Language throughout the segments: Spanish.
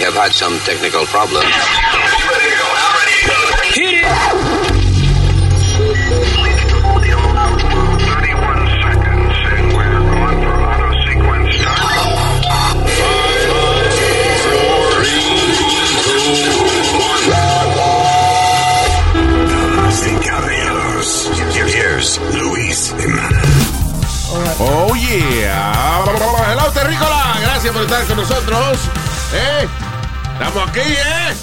We have had some technical problems. Hit it! Luis. Oh yeah. Hello, Terrícola. Gracias por estar con nosotros. ¿Eh? Estamos aquí, ¿eh?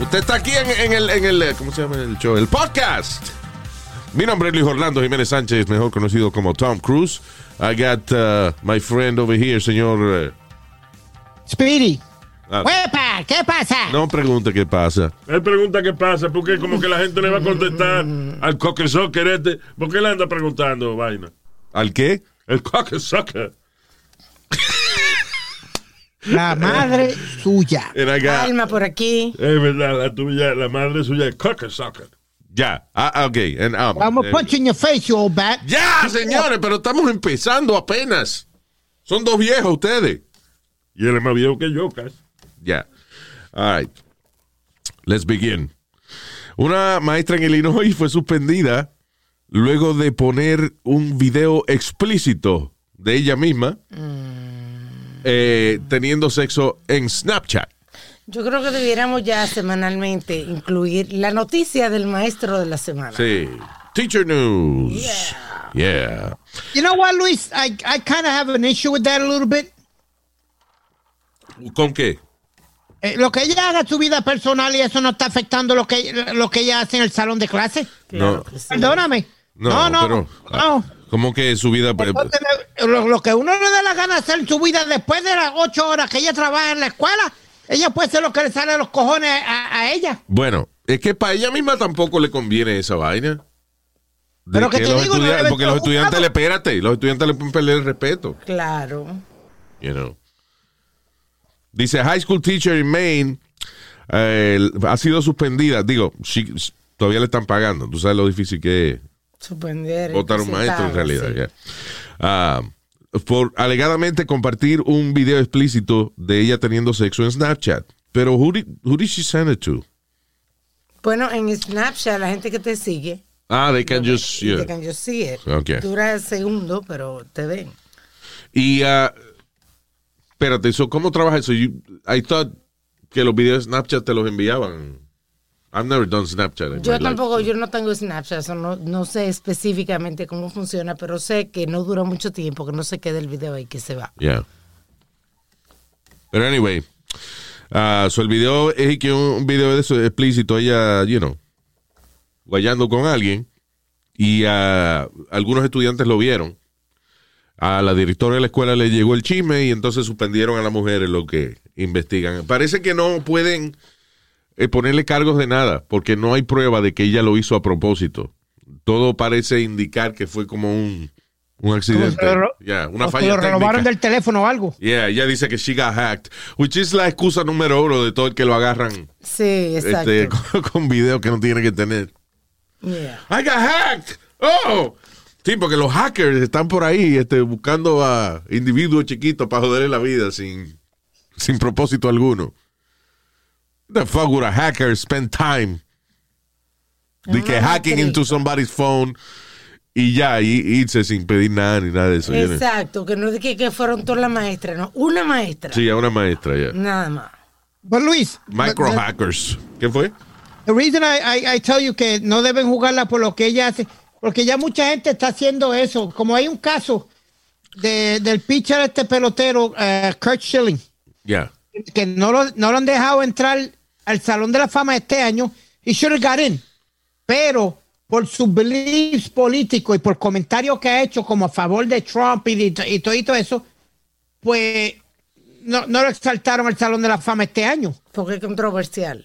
Usted está aquí en, en el, en el, ¿cómo se llama el show? El podcast. Mi nombre es Luis Orlando Jiménez Sánchez, mejor conocido como Tom Cruise. I got uh, my friend over here, señor. uh, Speedy. ah, ¡Huepa! ¿Qué pasa? no pregunte qué pasa. Él pregunta qué pasa, porque como que la gente le va a contestar al coque soccer este. ¿Por qué le anda preguntando vaina? ¿Al qué? El coque soccer. La madre suya. And I got- Alma por aquí. Es verdad, la tuya, la madre suya es soccer. ya. Ah, ok. And, um, I'm gonna eh, punch in your face, you old bat. ya, señores, pero estamos empezando apenas. Son dos viejos ustedes. Y él es más viejo que yo, casi. Ya. All right. Let's begin. Una maestra en Illinois fue suspendida luego de poner un video explícito de ella misma eh, teniendo sexo en Snapchat. Yo creo que debiéramos ya semanalmente incluir la noticia del maestro de la semana. Sí. Teacher News. Yeah. You know what, Luis? I, I kind of have an issue with that a little bit. ¿Con qué? Eh, lo que ella haga en su vida personal y eso no está afectando lo que, lo que ella hace en el salón de clase. No. Perdóname. No, No, no. pero. no. ¿Cómo que su vida? Lo, lo que uno le da la gana de hacer en su vida después de las ocho horas que ella trabaja en la escuela, ella puede hacer lo que le sale a los cojones a, a ella. Bueno, es que para ella misma tampoco le conviene esa vaina. De Pero que te los digo, no estudiantes- debe porque los estudiantes le espérate, los estudiantes le pueden perder el respeto. Claro. you know. Dice, high school teacher in Maine eh, ha sido suspendida. Digo, she- todavía le están pagando. Tú sabes lo difícil que es Suspender. votar un maestro en realidad. sí. ya. Ah, por alegadamente compartir un video explícito de ella teniendo sexo en Snapchat. Pero who did, who did she send it to? Bueno, en Snapchat, la gente que te sigue, Ah, they can just... yeah. they can just see it. Okay. Dura segundo, pero te ven. Y, ah, espérate, so, ¿cómo trabaja eso? You- I thought que los videos de Snapchat te los enviaban. I've never done Snapchat. Yo life. tampoco, yo no tengo Snapchat, no, no sé específicamente cómo funciona, pero sé que no dura mucho tiempo, que no se quede el video ahí, que se va. Yeah. Pero anyway, ah, so el video es que un, video de eso explícito, ella, you know, guayando con alguien y ah, algunos estudiantes lo vieron. A la directora de la escuela le llegó el chisme y entonces suspendieron a la mujer en lo que investigan. Parece que no pueden eh, ponerle cargos de nada porque no hay prueba de que ella lo hizo a propósito. Todo parece indicar que fue como un, un accidente. Ya, una falla lo técnica. robaron del teléfono o algo. Yeah, ella dice que she got hacked, which is la excusa número uno de todo el que lo agarran Sí, exacto. este, con, con video que no tiene que tener. Yeah. I got hacked. Oh. Sí, porque los hackers están por ahí este, buscando a individuos chiquitos para joderle la vida sin, sin propósito alguno. The fuck would a hacker spend time? De que hacking into somebody's phone y ya, y irse sin pedir nada ni nada de eso. Exacto, que no es que, que fueron todas las maestras, no, una maestra. Sí, a una maestra ya. Nada más. But Luis, Micro the- hackers. ¿Qué fue? The reason I, I, I tell you que no deben jugarla por lo que ella hace, porque ya mucha gente está haciendo eso. Como hay un caso de, del pitcher este pelotero, eh, Kurt Schilling, Ya. que no lo, no lo han dejado entrar al Salón de la Fama este año, y should have got in. Pero por sus beliefs políticos y por comentarios que ha hecho como a favor de Trump y, de- y todo, y todo eso, pues no, no lo exaltaron al Salón de la Fama este año. Porque es controversial.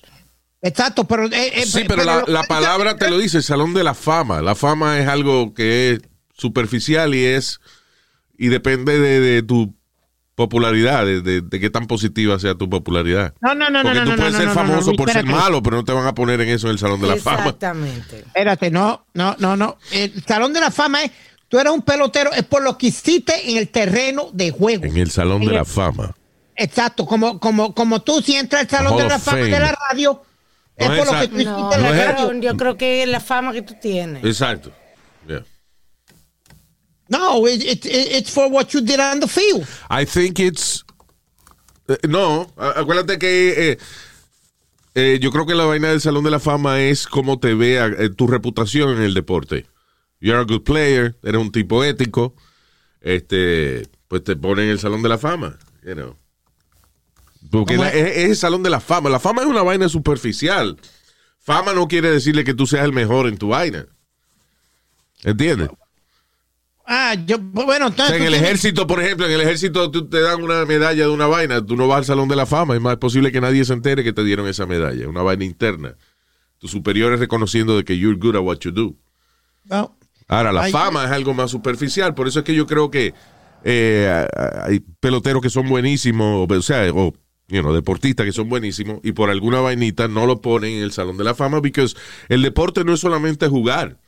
Exacto, pero... eh, eh, Sí, pero la, lo- la palabra te lo dice, Salón de la Fama. La fama es algo que es superficial y es y depende de, de tu popularidad, de, de- de qué tan positiva sea tu popularidad. No, no, no, no, Porque no, tú no, puedes no, ser no, no, famoso no, por ser espérate. malo, pero no te van a poner en eso en el Salón de la Fama. Exactamente. Espérate, no, no, no, no. El Salón de la Fama es, tú eres un pelotero, es por lo que hiciste en el terreno de juego. En el Salón de En la el- Fama. Exacto, como, como, como tú si entras al Salón Hall de la Fama Fame. de la radio, es No por es lo que tú hiciste No, en la radio. yo creo que es la fama que tú tienes. Exacto. No, it, it- it- it's for what you did on the field. I think it's. eh, no, acuérdate que eh, eh, yo creo que la vaina del Salón de la Fama es cómo te vea eh, tu reputación en el deporte. You're a good player, eres un tipo ético, este, pues te ponen en el Salón de la Fama, you know. Porque es el Salón de la Fama. La fama es una vaina superficial. Fama no quiere decirle que tú seas el mejor en tu vaina. ¿Entiendes? Ah, yo, bueno, O entonces. sea, en el ejército, por ejemplo, en el ejército tú te dan una medalla de una vaina, tú no vas al Salón de la Fama, es más posible que nadie se entere que te dieron esa medalla, una vaina interna. Tus superiores reconociendo de que you're good at what you do. No. Ahora, la Ay, fama es algo más superficial, por eso es que yo creo que eh, hay peloteros que son buenísimos, o sea, o you know, deportistas que son buenísimos y por alguna vainita no lo ponen en el Salón de la Fama, porque el deporte no es solamente jugar.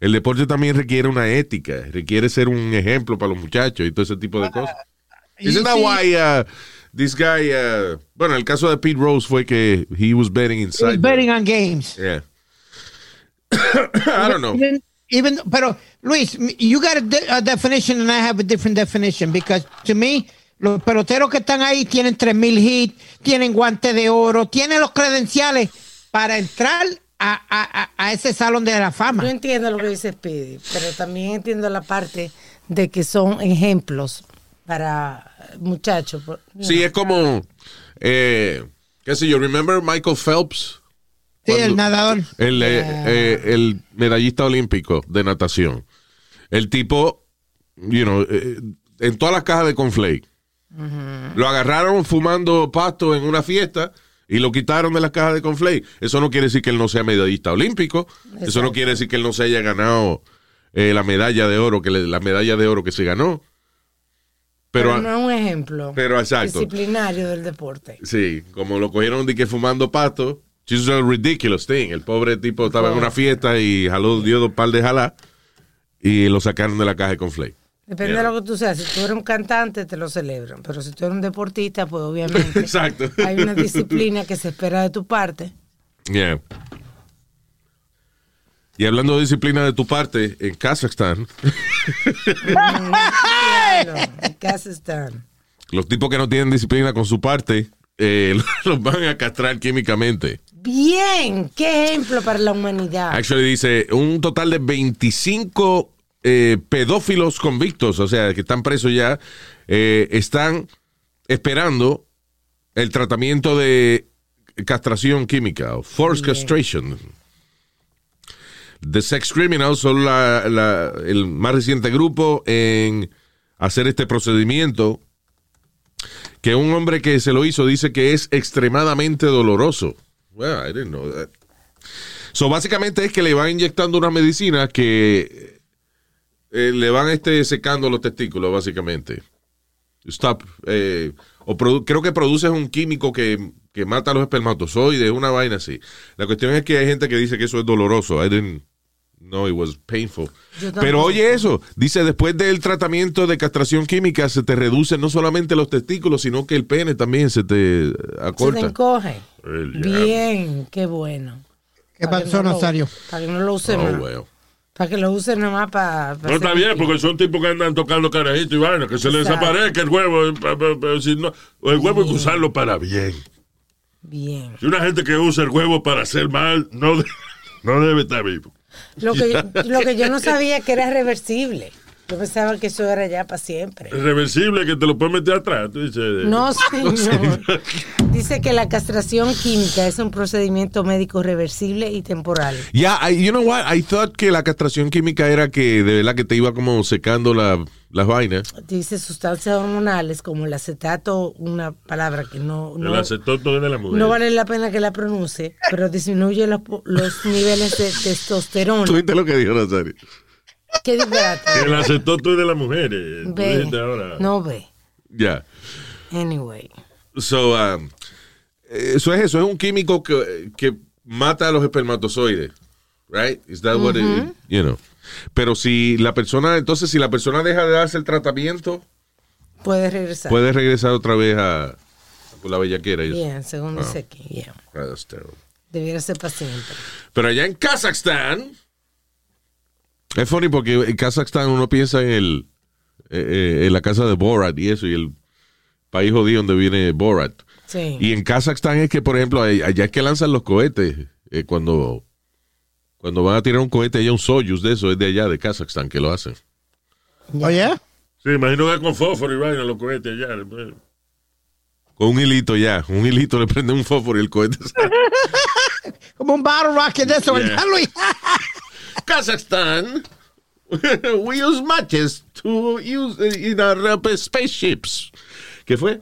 El deporte también requiere una ética, requiere ser un ejemplo para los muchachos y todo ese tipo de cosas. y Isn't that why uh, this guy, uh, bueno, el caso de Pete Rose fue que he was betting he inside. was the- betting on games. Yeah. I don't know. Even, even, pero Luis, you got a, de- a definition and I have a different definition because to me, los peloteros que están ahí tienen 3000 hits, tienen guante de oro, tienen los credenciales para entrar a, a- a- a ese salón de la fama. Yo entiendo lo que dice Speedy, pero también entiendo la parte de que son ejemplos para muchachos. Sí, es como, eh, qué sé yo, remember Michael Phelps, Sí, cuando- el nadador. el, eh, eh, el medallista olímpico de natación. El tipo, you know, eh, en todas las cajas de conflake. Lo agarraron fumando pasto en una fiesta y lo quitaron de las cajas de conflake. Eso no quiere decir que él no sea medallista olímpico. Eso no quiere decir que él no se haya ganado eh, la medalla de oro, que le- la medalla de oro que se ganó. Pero, Pero, no es un ejemplo pero exacto. disciplinario del deporte. Sí, como lo cogieron de que fumando pasto. This is a ridiculous thing. El pobre tipo estaba en una fiesta y jaló, dio dos par de jalá y lo sacaron de la caja de conflake. Depende Yeah. de lo que tú seas. Si tú eres un cantante, te lo celebran. Pero si tú eres un deportista, pues obviamente Exacto. hay una disciplina que se espera de tu parte. Yeah. Y hablando de disciplina de tu parte, en Kazajstán, Claro, en Kazajstán. los tipos que no tienen disciplina con su parte, eh, los van a castrar químicamente. Bien, qué ejemplo para la humanidad. Actually dice un total de 25 eh, pedófilos convictos, o sea, que están presos ya, eh, están esperando el tratamiento de castración química, o forced Bien. castration. The Sex Criminals son la- la- el más reciente grupo en hacer este procedimiento que un hombre que se lo hizo dice que es extremadamente doloroso. Well, I didn't know that. So, básicamente es que le van inyectando una medicina que eh, le van este, secando los testículos, básicamente. Stop. eh, o creo que produces un químico que, que mata a los espermatozoides, una vaina así. La cuestión es que hay gente que dice que eso es doloroso. I didn't know it was painful. Pero oye eso, dice después del tratamiento de castración química se te reducen no solamente los testículos, sino que el pene también se te Se te acorta. encoge. Bien, qué bueno. ¿Qué pasó, no lo- Nazario? Para que no lo use Oh, well. Para que lo use nomás para... No está bien, porque son tipos que andan tocando carajito y vaina, que se les desaparezca el huevo. eh, pa- si no- el huevo hay que usarlo para bien. Bien. Si una gente que usa el huevo para hacer mal, no, de- no debe estar vivo. Lo que, yo, lo que yo no sabía que era reversible. Yo pensaba que eso era ya para siempre. Es reversible que te lo puedes meter atrás. tú dices, No, señor. Dice que la castración química es un procedimiento médico reversible y temporal. Yeah, I- you know what? I thought que la castración química era que de verdad que te iba como secando la- las vainas. Dice sustancias hormonales como el acetato, una palabra que no, El no, es de la mujer. no vale la pena que la pronuncie, pero disminuye los, los niveles de testosterona. ¿Tú viste lo que dijo Nazario? ¿Qué disparate? El acetoto es de las mujeres. Tú Ve. ahora. No ve. Ya. Anyway. So, um, eso es eso, es un químico que, que mata a los espermatozoides. Right? Is that what it- you know? Pero si la persona, entonces si la persona deja de darse el tratamiento, Puedes regresar. puede regresar otra vez a, por la bellaquera y. Bien, según dice aquí, yeah. Ah, that's terrible. Debiera ser paciente. Pero allá en Kazajstán, es funny porque en Kazajstán uno piensa en el eh, eh, en la casa de Borat y eso, y el país jodido donde viene Borat. Sí. Y en Kazajstán es que, por ejemplo, allá es que lanzan los cohetes. eh, cuando, cuando van a tirar un cohete, hay un Soyuz de eso, es de allá, de Kazajstán, que lo hacen. Oye, Sí, imagino que con fósforo y vaina los cohetes después. Con un hilito ya, un hilito le prende un fósforo y el cohete sale. como un battle rocket de eso, Yeah. Kazakhstan, we use matches to use uh, in our spaceships. ¿Qué fue?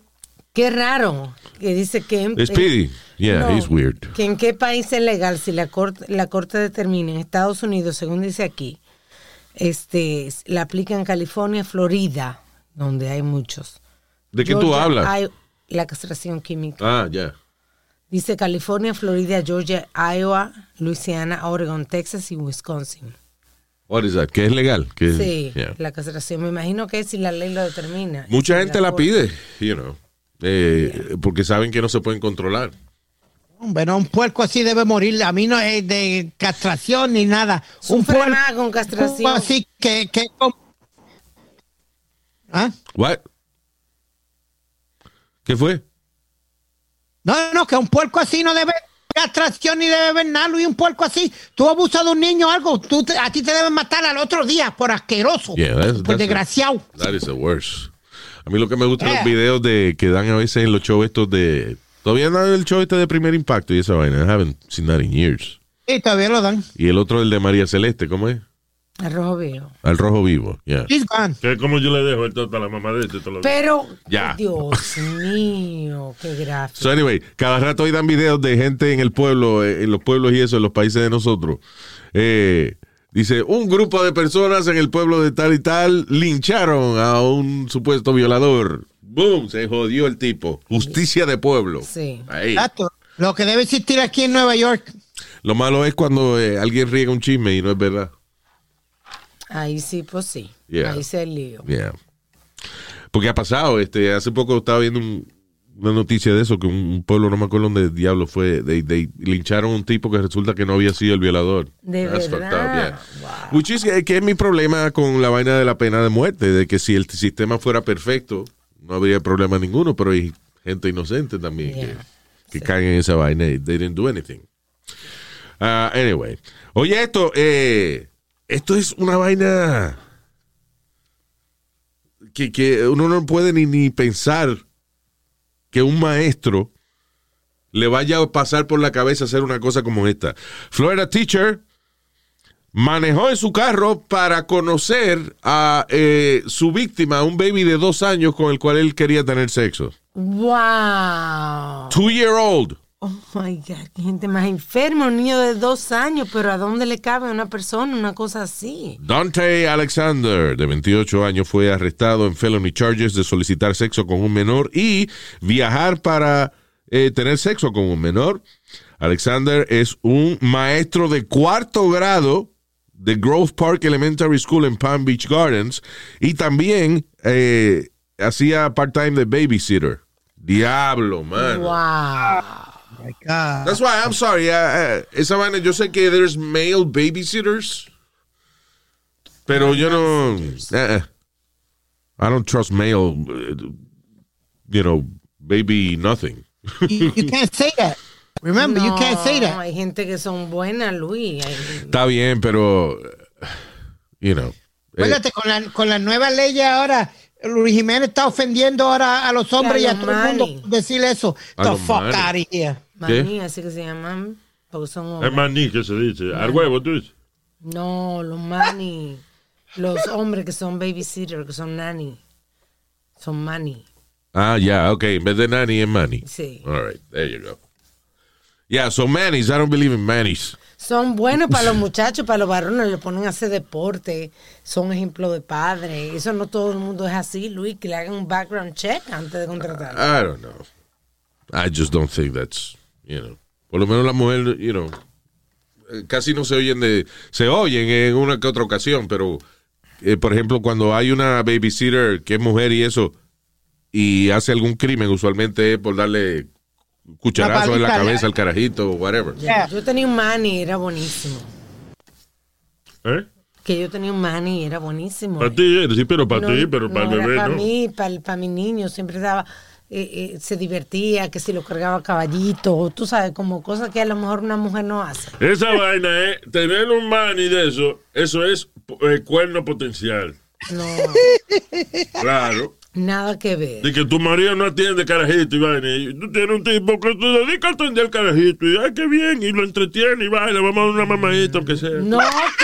Qué raro que dice que en, Speedy. Yeah, No, he's weird. que en qué país es legal si la corte, la corte determina en Estados Unidos, según dice aquí, este, la aplica en California, Florida, donde hay muchos. ¿De qué tú Georgia hablas? hay la castración química. Ah, ya. Dice California, Florida, Georgia, Iowa, Luisiana, Oregon, Texas y Wisconsin. What is that? ¿Qué es legal? ¿Qué- Sí, yeah. la castración. Me imagino que es si la ley lo determina. Mucha Si gente la pide, you know, eh, porque saben que no se pueden controlar. Bueno, un puerco así debe morir. A mí no es de castración ni nada. Un Sufre puerco más con castración. así que... que ¿Ah? What? ¿Qué fue? No, no, que un puerco así no debe castración ni debe ver nada, Luis. Un puerco así. Tú abusas de un niño o algo, tú te- a ti te deben matar al otro día por asqueroso. Yeah, that's- por that's- desgraciado. That is the worst. A mí lo que me gustan Yeah. los videos de que dan a veces en los shows estos de... Todavía dan el show este de primer impacto y esa vaina. I haven't seen that in years. Sí, todavía lo dan. Y el otro, el de María Celeste, ¿cómo es? Arrojo vivo. Al rojo vivo, yeah. She's gone. Que es como yo le dejo esto para la mamá de este. Pero, Ya. Dios mío, qué gráfico. So anyway, cada rato hoy dan videos de gente en el pueblo, eh, en los pueblos y eso, en los países de nosotros. Eh, dice, un grupo de personas en el pueblo de tal y tal lincharon a un supuesto violador. Boom, se jodió el tipo. Justicia de pueblo. Sí. Ahí. Exacto. Lo que debe existir aquí en Nueva York. Lo malo es cuando eh, alguien riega un chisme y no es verdad. Ahí sí, pues sí. Yeah. Ahí se el lío. Yeah. Porque ha pasado, este, hace poco estaba viendo un- una noticia de eso, que un, pueblo, no me acuerdo dónde diablo fue, de, de- lincharon a un tipo que resulta que no había sido el violador. De That's verdad. up, yeah. Which is, eh, que es mi problema con la vaina de la pena de muerte, de que si el sistema fuera perfecto, no habría problema ninguno, pero hay gente inocente también que, que caen en esa vaina y they didn't do anything. Ah, anyway. Oye, esto, eh, esto es una vaina que, que uno no puede ni, ni pensar que un maestro le vaya a pasar por la cabeza hacer una cosa como esta. Florida Teacher manejó en su carro para conocer a eh, su víctima, un baby de dos años con el cual él quería tener sexo. ¡Wow! Two year old. Oh my God, qué gente más enferma, un niño de dos años, pero ¿a dónde le cabe a una persona una cosa así? Dante Alexander, de 28 años, fue arrestado en felony charges de solicitar sexo con un menor y viajar para eh, tener sexo con un menor. Alexander es un maestro de cuarto grado de Grove Park Elementary School en Palm Beach Gardens y también eh, hacía part-time de babysitter. Diablo, man. ¡Wow! My God. That's why I'm sorry. uh, uh, esa vaina, yo sé que there's male babysitters, pero yo no. eh, eh. I don't trust male, uh, you know, baby nothing. You, you can't say that. Remember, you can't say No, that. Hay gente que son buenas, Luis. Está bien, pero, you know. eh, Acuérdate, con la, con la nueva ley ahora, Luis Jiménez está ofendiendo ahora a los hombres y a, los todo el mundo decir eso. A The fuck out of here. Maní, así que se llaman, porque son Es maní que se dice. Al huevo, tú dices. No, los mani. Los hombres que son babysitter, que son nanny. Son mani. ah, ya, okay. En vez de nanny es manny. Sí. All right, there you go. Yeah, so mannies, I don't believe in mannies. Son buenos para los muchachos, para los varones, le ponen a hacer deporte, son ejemplo de padre. Eso no todo el mundo es así, Luis, que le hagan un background check antes de contratar. I don't know. I just don't think that's, you know. Por lo menos la mujer, you know, eh, casi no se oyen de, se oyen en una que otra ocasión, pero, eh, por ejemplo, cuando hay una babysitter que es mujer y eso, y hace algún crimen, usualmente es por darle cucharazo en la cabeza al carajito o whatever. Yeah. Yo tenía un mani, era buenísimo. ¿Eh? Que yo tenía un mani, era buenísimo. Para ti, eh, sí, pero para No, ti, pero para el no, bebé, para ¿no? mí, para, para mi niño, siempre daba, eh, eh, se divertía, que si lo cargaba caballito, tú sabes, como cosas que a lo mejor una mujer no hace. Esa vaina es tener un mani de eso, eso es eh, cuerno potencial. No, Claro. nada que ver. De que tu marido no atiende carajito y vaina. Y tú tienes un tipo que te dedica a atender carajito. Y ay, qué bien. Y lo entretiene y vaina. Vamos a dar una mamadita, aunque sea. No,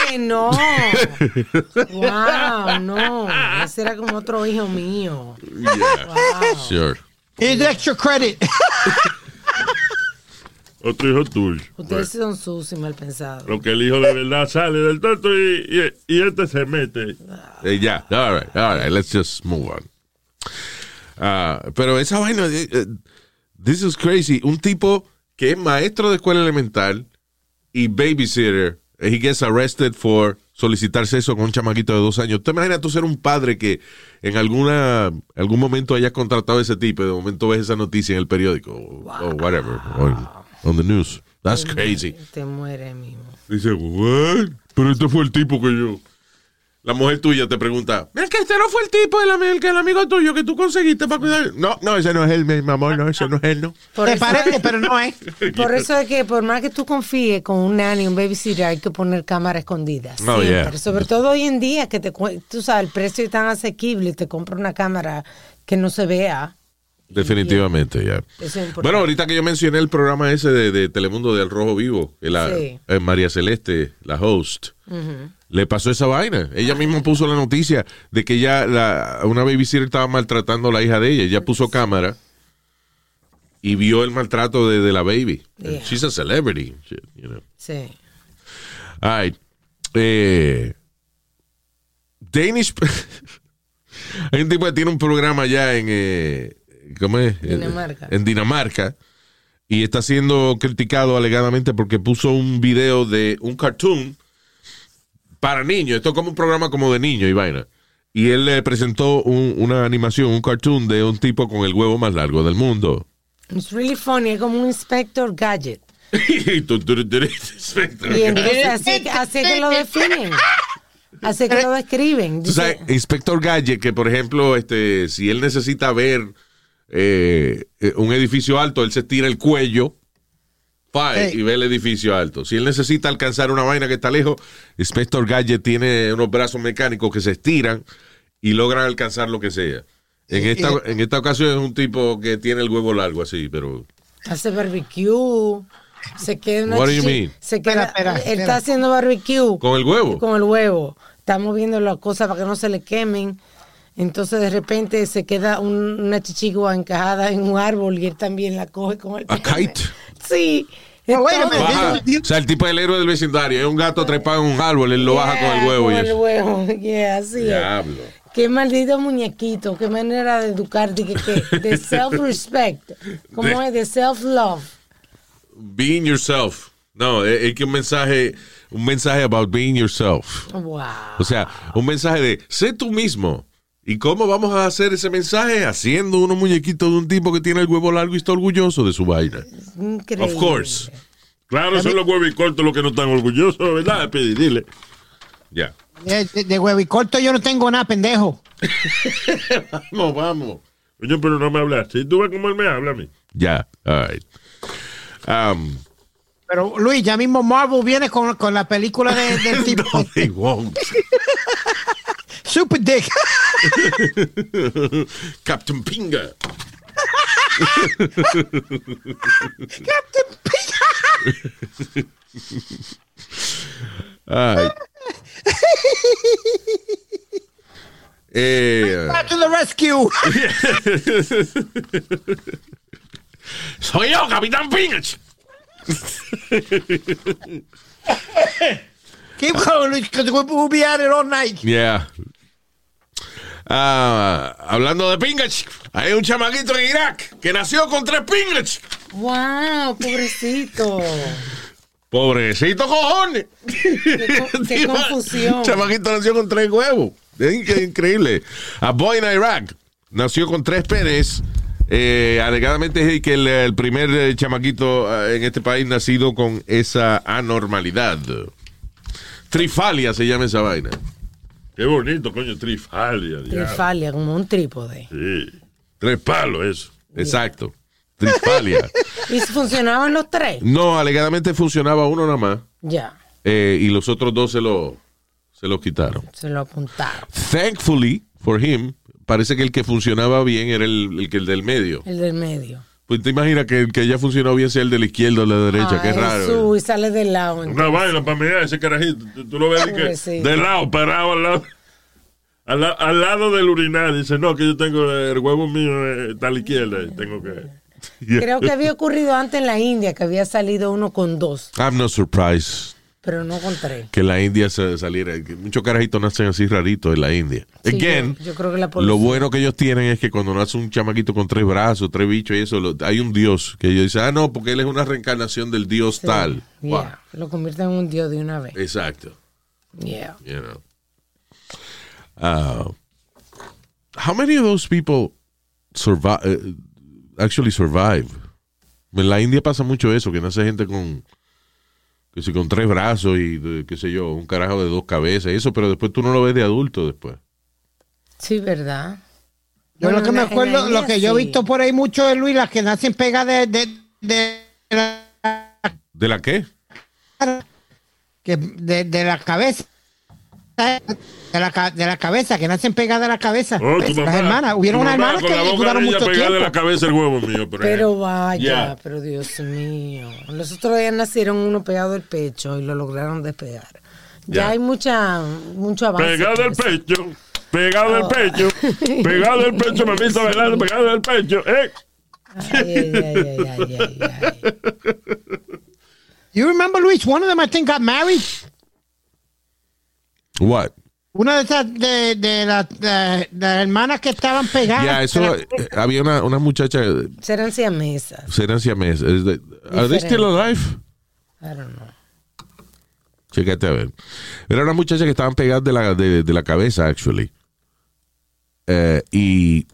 que no. Wow, no. Ese era como otro hijo mío. Yeah, Wow. sure. Here's extra credit. Otro hijo tuyo. Ustedes son sucios y mal pensados. Lo que el hijo de verdad sale del tonto y, y, y este se mete. Eh, ya, all right, all right, let's just move on. Ah, pero esa vaina, eh, eh, this is crazy. Un tipo que es maestro de escuela elemental y babysitter, eh, he gets arrested for solicitar sexo con un chamaquito de dos años. ¿Usted imagina tú ser un padre que en alguna algún momento hayas contratado a ese tipo y de momento ves esa noticia en el periódico o whatever, o on the news? That's crazy. Te muere mismo. Dice, what? Pero este fue el tipo que yo. La mujer tuya te pregunta, es que este no fue el tipo, el, el, que el amigo tuyo que tú conseguiste para cuidar. No, no, ese no es él, mi amor, no, ese no es él, no. Por Te eso, parece, pero no es. por eso es que por más que tú confíes con un nanny, un babysitter, hay que poner cámara escondida. Oh, siempre. yeah. Sobre todo hoy en día que te, cu- tú sabes, el precio es tan asequible y te compra una cámara que no se vea. Definitivamente, ya. Bueno, ahorita que yo mencioné el programa ese de, de Telemundo del Rojo Vivo, la, Sí. eh, María Celeste, la host, le pasó esa vaina. Ella misma puso la noticia de que ya la, una babysitter estaba maltratando a la hija de ella. Ella puso cámara y vio el maltrato de, de la baby. Yeah. She's a celebrity, shit, you know. Sí. All right. Eh, Danish. Hay un tipo que tiene un programa allá en. eh, ¿Cómo es? Dinamarca. En Dinamarca. Y está siendo criticado alegadamente porque puso un video de un cartoon para niños. Esto es como un programa como de niños y vaina. Y él le presentó un- una animación, un cartoon de un tipo con el huevo más largo del mundo. It's really funny, es como un Inspector Gadget. Y tú- tú- tú- tú- Y entonces así, así que lo definen. Así que lo describen. Sabes, Dice- Inspector Gadget, que por ejemplo, este, si él necesita ver eh, eh, un edificio alto, él se tira el cuello Hey. y ve el edificio alto. Si él necesita alcanzar una vaina que está lejos, Inspector Gadget tiene unos brazos mecánicos que se estiran y logran alcanzar lo que sea. En esta, en esta ocasión es un tipo que tiene el huevo largo así, pero... hace barbecue. Se queda una What do you mean? Se queda, Espera, espera, él está haciendo barbecue. ¿Con el huevo? Con el huevo. Está moviendo las cosas para que no se le quemen. Entonces de repente se queda un- una chichigua encajada en un árbol y él también la coge con el A kite. Sí. No, wait a Todo. minute. Baja. O sea, el tipo es el héroe del vecindario. Es un gato trepado en un árbol, él lo baja con el huevo. Con y el eso. huevo. Yeah, así es. Diablo. Qué maldito muñequito, qué manera de educarte, que, que, de self-respect. ¿Cómo De- es? De self-love. Being yourself. No, es, es que un mensaje, un mensaje about being yourself. Wow. O sea, un mensaje de sé tú mismo. ¿Y cómo vamos a hacer ese mensaje? Haciendo unos muñequitos de un tipo que tiene el huevo largo y está orgulloso de su vaina. Increíble. Of course. Claro, son los huevos y cortos los que no están orgullosos, ¿verdad? Pidi? Dile. Ya. De, de, de huevo y corto yo no tengo nada, pendejo. Vamos, vamos. Oye, pero no me hablas. Si tú ves cómo él me habla a mí. Ya. All right. Um, Pero Luis, ya mismo Marvel viene con, con la película de- del tipo no, they won't. Super Dick. Captain Pinga. All right. Eh, Back to the rescue. soy yo, Capitán Pinga. Keep going, because we'll be at it all night. Yeah. Ah, hablando de pingas, hay un chamaquito en Irak que nació con tres pingas. Wow, pobrecito. Pobrecito cojones. Qué, co- qué confusión. chamaquito nació con tres huevos. Es increíble. A boy in Iraq nació con tres penes. Eh, alegadamente es que el, el primer eh, chamaquito eh, en este país nacido con esa anormalidad. Trifalia se llama esa vaina. Qué bonito, coño, trifalia. diablo. Trifalia, como un trípode. Sí. Tres palos, eso. Exacto. Trifalia. ¿Y si funcionaban los tres? No, alegadamente funcionaba uno nada más. Ya, eh, y los otros dos se lo, se los quitaron. se lo apuntaron. Thankfully for him, parece que el que funcionaba bien era el, el que el del medio. El del medio. Pues te imaginas que el que ya funcionó bien sea el de la izquierda o la derecha, qué raro. Jesús, y sale del lado. Una entonces. vaina para mirar ese carajito. Tú, tú lo ves de, que, Pobrecito. de lado, parado al lado. Al, la- al lado del urinar. Dice, no, que yo tengo el huevo mío eh, está a la izquierda. y Tengo que. Creo que había ocurrido antes en la India, que había salido uno con dos, I'm not surprised pero no con tres. que la India se saliera. que Muchos carajitos nacen así raritos en la India. Sí, Again, yo- yo creo que la lo bueno que ellos tienen es que cuando nace un chamaquito con tres brazos, tres bichos y eso, lo- hay un dios que ellos dicen, ah, no, porque él es una reencarnación del dios Sí. tal. Yeah, Wow. Lo convierte en un dios de una vez. Exacto. Yeah. you know. Uh, how many of those people survive, uh, actually survive? En la India pasa mucho eso, que nace gente con, que si con tres brazos y, de- qué sé yo, un carajo de dos cabezas y eso, pero después tú no lo ves de adulto después. Sí, ¿verdad? Yo Bueno, lo que me acuerdo, lo que yo he visto por ahí mucho de Luis, las que nacen pegadas de, de, de la, ¿De la qué? que de, de la cabeza. De la, de la cabeza, que nacen pegadas a la cabeza. Oh, tu Pues, mamá- las hermanas, hubieron unas hermanas que duraron mucho pegada tiempo. de la cabeza el huevo mío. Pero ejemplo. vaya, Ya. pero Dios mío. Los otros días nacieron uno pegado al pecho y lo lograron despegar. Ya, Ya. hay mucha, mucho avance. Pegado al pecho. Pegado al Oh. pecho. Pegado al pecho, mamita bailando, pegado al pecho. Eh. Ay, ay, ay, ay, ay, ay. You remember, Luis, one of them I think got married. What? Una de esas de, de las de, de las hermanas que estaban pegadas. Ya, eso, eh, había una, una muchacha, eh, Serán siamesas. serán siameses. es de- ¿Are they still alive? I don't know. Chécate a ver. Era una muchacha que estaban pegadas de la, de, de la cabeza, actually. Eh, y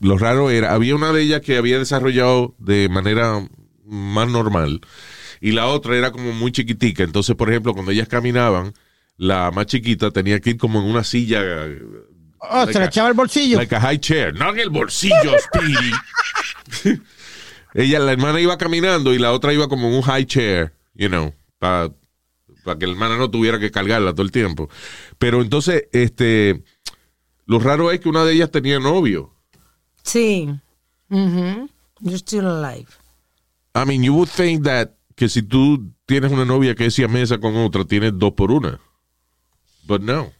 lo raro era, había una de ellas que había desarrollado de manera más normal y la otra era como muy chiquitica. Entonces, por ejemplo, cuando ellas caminaban, la más chiquita tenía que ir como en una silla. Oh, se like le a- echaba el bolsillo. Like a high chair. No en el bolsillo, Speedy. Ella, la hermana iba caminando y la otra iba como en un high chair, you know, para que la hermana no tuviera que cargarla todo el tiempo. Pero entonces, este, lo raro es que una de ellas tenía novio. Sí. You're still alive. I mean, you would think that que si tú tienes una novia que es siamesa con otra, tienes dos por una. But no.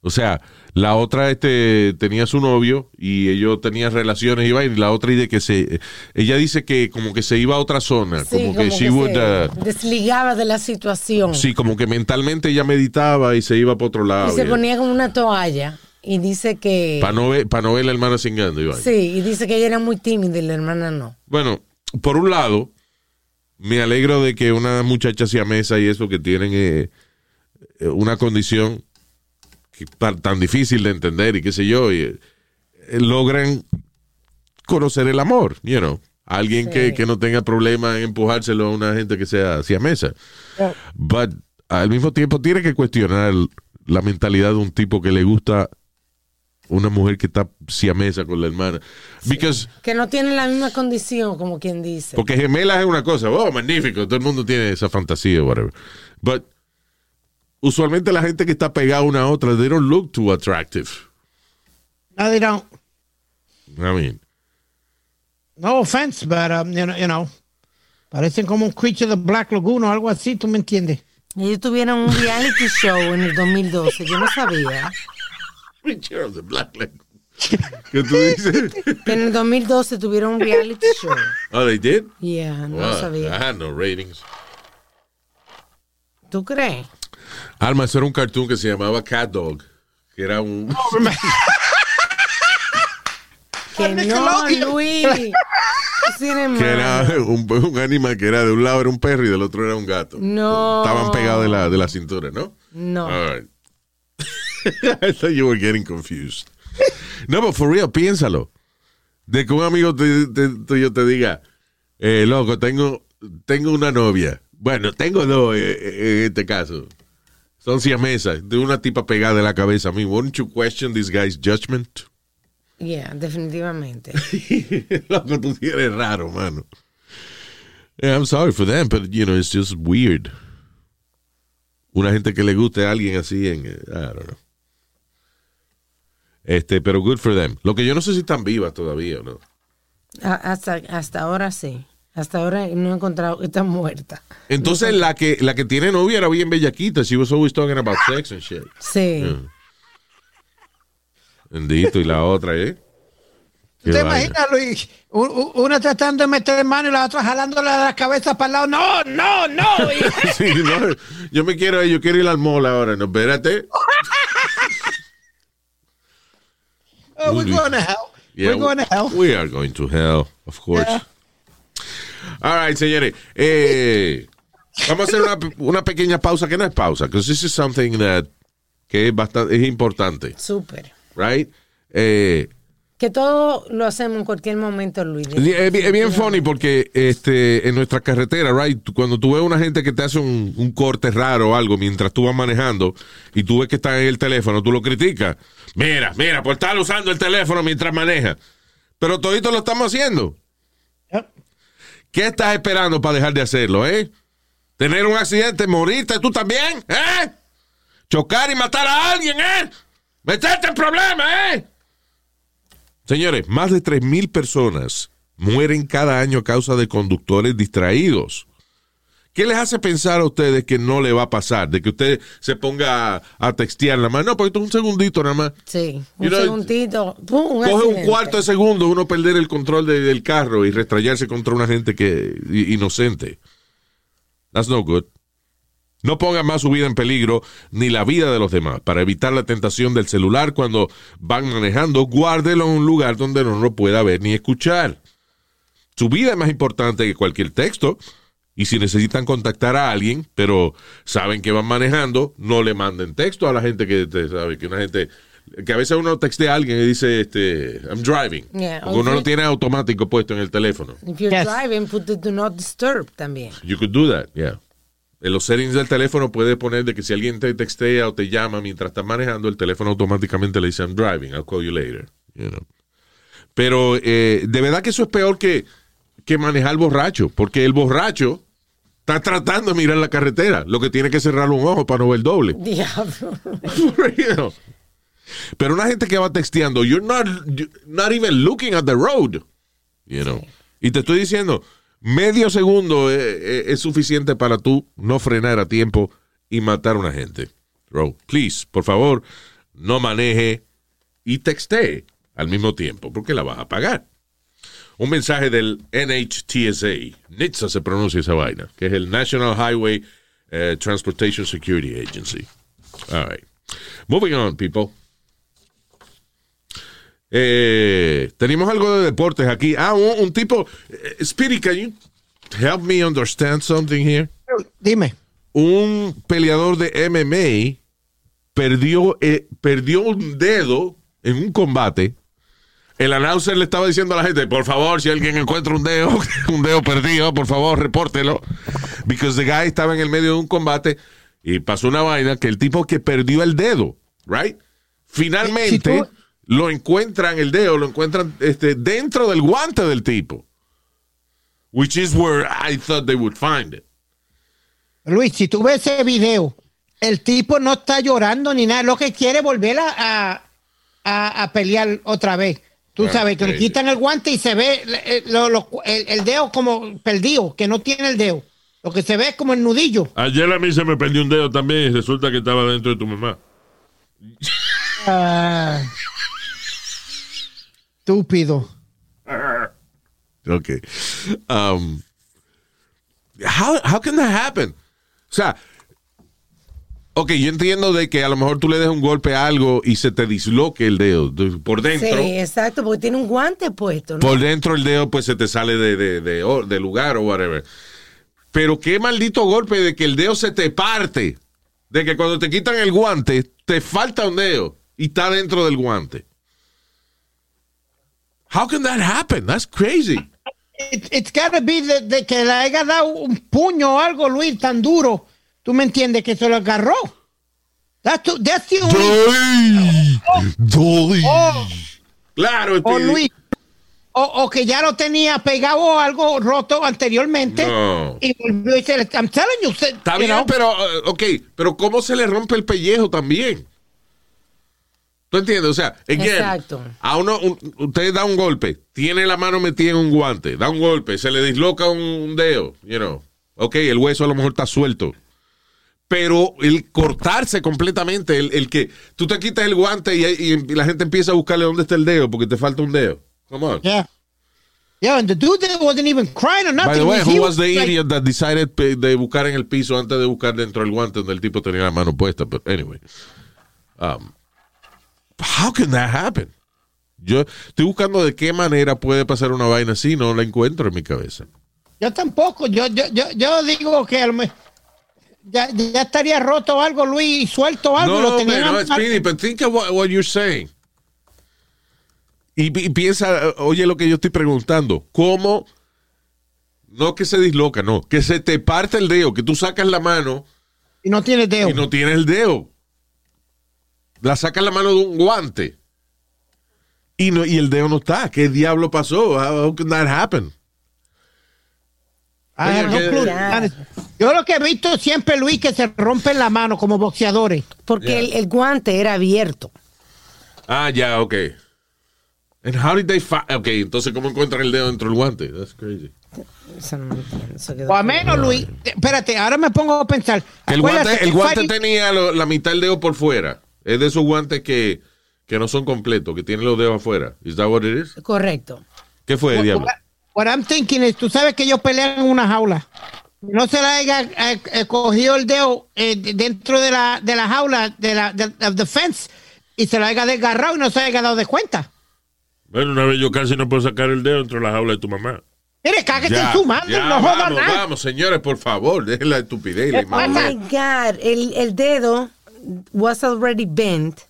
O sea, la otra este, tenía su novio y ellos tenían relaciones iba y la otra y de que se ella dice que como que se iba a otra zona, Sí, como, que she se would uh, desligaba de la situación. sí, como que mentalmente ella meditaba y se iba para otro y lado. se ponía como una toalla. Y dice que. para no ver, pa' no ver la hermana singando. y vaina. Sí, y dice que ella era muy tímida y la hermana no. Bueno, por un lado, me alegro de que una muchacha siamesa y eso que tienen eh, una condición que tan difícil de entender y qué sé yo, y, eh, logran conocer el amor, you know. Alguien Sí. que, que no tenga problema en empujárselo a una gente que sea siamesa. But al mismo tiempo tiene que cuestionar la mentalidad de un tipo que le gusta una mujer que está siamesa con la hermana. Because Que no tiene la misma condición, como quien dice. porque gemelas es una cosa, oh, magnífico, todo el mundo tiene esa fantasía, whatever. But usualmente la gente que está pegada una a otra, they don't look too attractive. No, they don't. I mean, No offense, but, um, you, know, you know, parecen como un creature de Black Lagoon o algo así, ¿tú me entiendes? Ellos tuvieron un reality show en el 2012, yo no sabía. Picture of the black leg. ¿Qué tú dices? Que en el 2012 tuvieron un reality show. Oh, they did? Yeah, no Wow, I sabía. had no ratings. ¿Tú crees? Alma, eso era un cartoon que se llamaba Cat Dog, que era un... Que no. Luis. Que era un, un animal que era de un lado era un perro y del otro era un gato. No. Estaban pegados de la, de la cintura, ¿no? No. All right. I thought you were getting confused. No, pero for real, piénsalo. De que un amigo tuyo te diga, eh, loco, tengo, tengo una novia. Bueno, tengo dos eh, eh, en este caso. Son siamesas. De una tipa pegada de la cabeza a mí. Wouldn't you question this guy's judgment? Yeah, definitivamente. Loco, tú sí eres raro, mano. Yeah, I'm sorry for them, but, you know, it's just weird. Una gente que le guste a alguien así en... eh, I don't know. Este, pero good for them. Lo que yo no sé si están vivas todavía o no. Hasta, hasta ahora sí. Hasta ahora no he encontrado que está muerta. Entonces, la que, la que tiene novia era bien bellaquita. She was always talking about sex and shit. Sí. Bendito. Y la otra, ¿eh? ¿Tú te imaginas, Luis? Una tratando de meter mano y la otra jalándole la cabeza para el lado. No, no, no. Sí, no, yo me quiero, yo quiero ir al mall ahora. No, espérate. oh, we're going to hell. Yeah, we're going to hell. We are going to hell, of course. Yeah. All right, señores. Eh, vamos a hacer una, una pequeña pausa, que no es pausa, because this is something that que es bastante es importante, Súper. right? Eh, Que todo lo hacemos en cualquier momento, Luis. es, bien- es bien funny porque este, en nuestra carretera, right, cuando tú ves una gente que te hace un, un corte raro o algo mientras tú vas manejando y tú ves que está en el teléfono, tú lo criticas. Mira, mira, por estar usando el teléfono mientras maneja. Pero todito lo estamos haciendo. Yep. ¿Qué estás esperando para dejar de hacerlo, eh? Tener un accidente, morirte tú también, ¿eh? Chocar y matar a alguien, ¿eh? Meterte en problemas, ¿eh? Señores, más de 3.000 personas mueren cada año a causa de conductores distraídos. ¿Qué les hace pensar a ustedes que no le va a pasar? De que usted se ponga a, a textear nada más. No, porque esto es un segundito nada más. Sí, un You know, segundito. pum, Coge un cuarto de segundo uno perder el control de- del carro y restrayarse contra una gente que inocente. That's no good. No pongan más su vida en peligro ni la vida de los demás. Para evitar la tentación del celular cuando van manejando, guárdelo en un lugar donde no lo pueda ver ni escuchar. Su vida es más importante que cualquier texto. Y si necesitan contactar a alguien, pero saben que van manejando, no le manden texto a la gente que te sabe, que una gente que a veces uno textea a alguien y dice este I'm driving. Yeah, porque uno lo tiene automático puesto en el teléfono. If you're Yes. driving, put the do not disturb también. You could do that, yeah. En los settings del teléfono puedes poner de que si alguien te textea o te llama mientras estás manejando, el teléfono automáticamente le dice I'm driving, I'll call you later. you know. Pero eh, de verdad que eso es peor que, que manejar borracho, porque el borracho está tratando de mirar la carretera, lo que tiene que cerrar un ojo para no ver doble. Diablo. Pero una gente que va texteando, you're not, you're not even looking at the road. You know. Y te estoy diciendo, medio segundo es, es- es suficiente para tú no frenar a tiempo y matar a una gente. Bro, please, por favor, no maneje y textee al mismo tiempo, porque la vas a pagar. Un mensaje del NHTSA, NHTSA se pronuncia esa vaina, que es el National Highway eh, Transportation Security Agency. All right. Moving on, people. Eh, tenemos algo de deportes aquí. Ah, un, un tipo. eh, Speedy, can you help me understand something here? Dime. Un peleador de MMA perdió, eh, perdió un dedo en un combate. El announcer le estaba diciendo a la gente, por favor, si alguien encuentra un dedo, un dedo perdido, por favor, repórtelo. Because the guy estaba en el medio de un combate y pasó una vaina que el tipo que perdió el dedo, right? Finalmente Si tú- lo encuentran el dedo, lo encuentran este, dentro del guante del tipo. Which is where I thought they would find it. Luis, si tú ves ese video, el tipo no está llorando ni nada. Lo que quiere es volver a, a, a- a pelear otra vez. Tú Ah, sabes que le quitan el guante y se ve eh, lo- lo- el, el dedo como perdido, que no tiene el dedo. Lo que se ve es como el nudillo. Ayer a mí se me perdió un dedo también y resulta que estaba dentro de tu mamá. Ah, estúpido. Okay. Um, how, how can that happen? O sea, ok, yo entiendo de que a lo mejor tú le des un golpe a algo y se te disloque el dedo de- por Sí, dentro. exacto, porque tiene un guante puesto. ¿no? Por dentro el dedo pues se te sale de, de, de lugar o whatever. Pero qué maldito golpe de que el dedo se te parte. De que cuando te quitan el guante te falta un dedo y está dentro del guante. How can that happen? That's crazy. It, it's gotta be de, de que le haya dado un puño o algo, Luis, tan duro. ¿Tú me entiendes? Que se lo agarró. That's, the- that's the only... Dolly. Oh, Claro, o Speedy. Luis. O, o que ya lo tenía pegado o algo roto anteriormente. No. Y volvió y se le... I'm telling you. se- Está you bien, know. pero, eh, ok, pero ¿cómo se le rompe el pellejo también? ¿Tú entiendes? O sea, again, Exacto. a uno, un- usted da un golpe, tiene la mano metida en un guante, da un golpe, se le disloca un, un dedo, you know. Ok, el hueso a lo mejor está suelto. Pero el cortarse completamente, el, el que tú te quitas el guante y, y la gente empieza a buscarle dónde está el dedo porque te falta un dedo. Come on. Yeah. Yeah, and the dude that wasn't even crying or nothing. By the way, who was the like- idiot that decided de buscar en el piso antes de buscar dentro del guante donde el tipo tenía la mano puesta? But anyway. Um, how can that happen? Yo estoy buscando de qué manera puede pasar una vaina así, no la encuentro en mi cabeza. Yo tampoco. Yo, yo, yo, yo digo que ya, ya estaría roto algo, Luis, y suelto algo. y lo No, tenían man, no. Speedy, but think of what, what you're saying. Y, pi- piensa, oye lo que yo estoy preguntando, ¿cómo? No que se disloca, no, que se te parte el dedo, que tú sacas la mano y no tiene dedo. y no tienes el dedo. La sacas la mano de un guante. Y, no, y el dedo no está. ¿Qué diablo pasó? How, how can that happen? I have no clue. Yo lo que he visto siempre, Luis, que se rompen la mano como boxeadores. Porque Yeah. el, el guante era abierto. Ah, ya, ok. And how did they Ok, entonces, ¿cómo encuentran el dedo dentro del guante? That's crazy. Eso no eso O a menos, Luis, espérate, ahora me pongo a pensar. El guante, el guante tenía lo- la mitad del dedo por fuera. Es de esos guantes que, que no son completos, que tienen los dedos afuera. ¿Is that what it is? Correcto. ¿Qué fue, diablo? What, what I'm thinking is, tú sabes que ellos pelean en una jaula. No se le haya eh, eh, cogido el dedo eh, de- dentro de la, de la jaula de la de, of the fence y se lo haya desgarrado y no se haya dado de cuenta. Bueno, una vez yo casi no puedo sacar el dedo entre la jaula de tu mamá. Mire, cáguete Ya, en su madre, ya, no joda vamos, nada. vamos, señores, por favor, dejen la estupidez y la Oh my. God. El, el dedo was already bent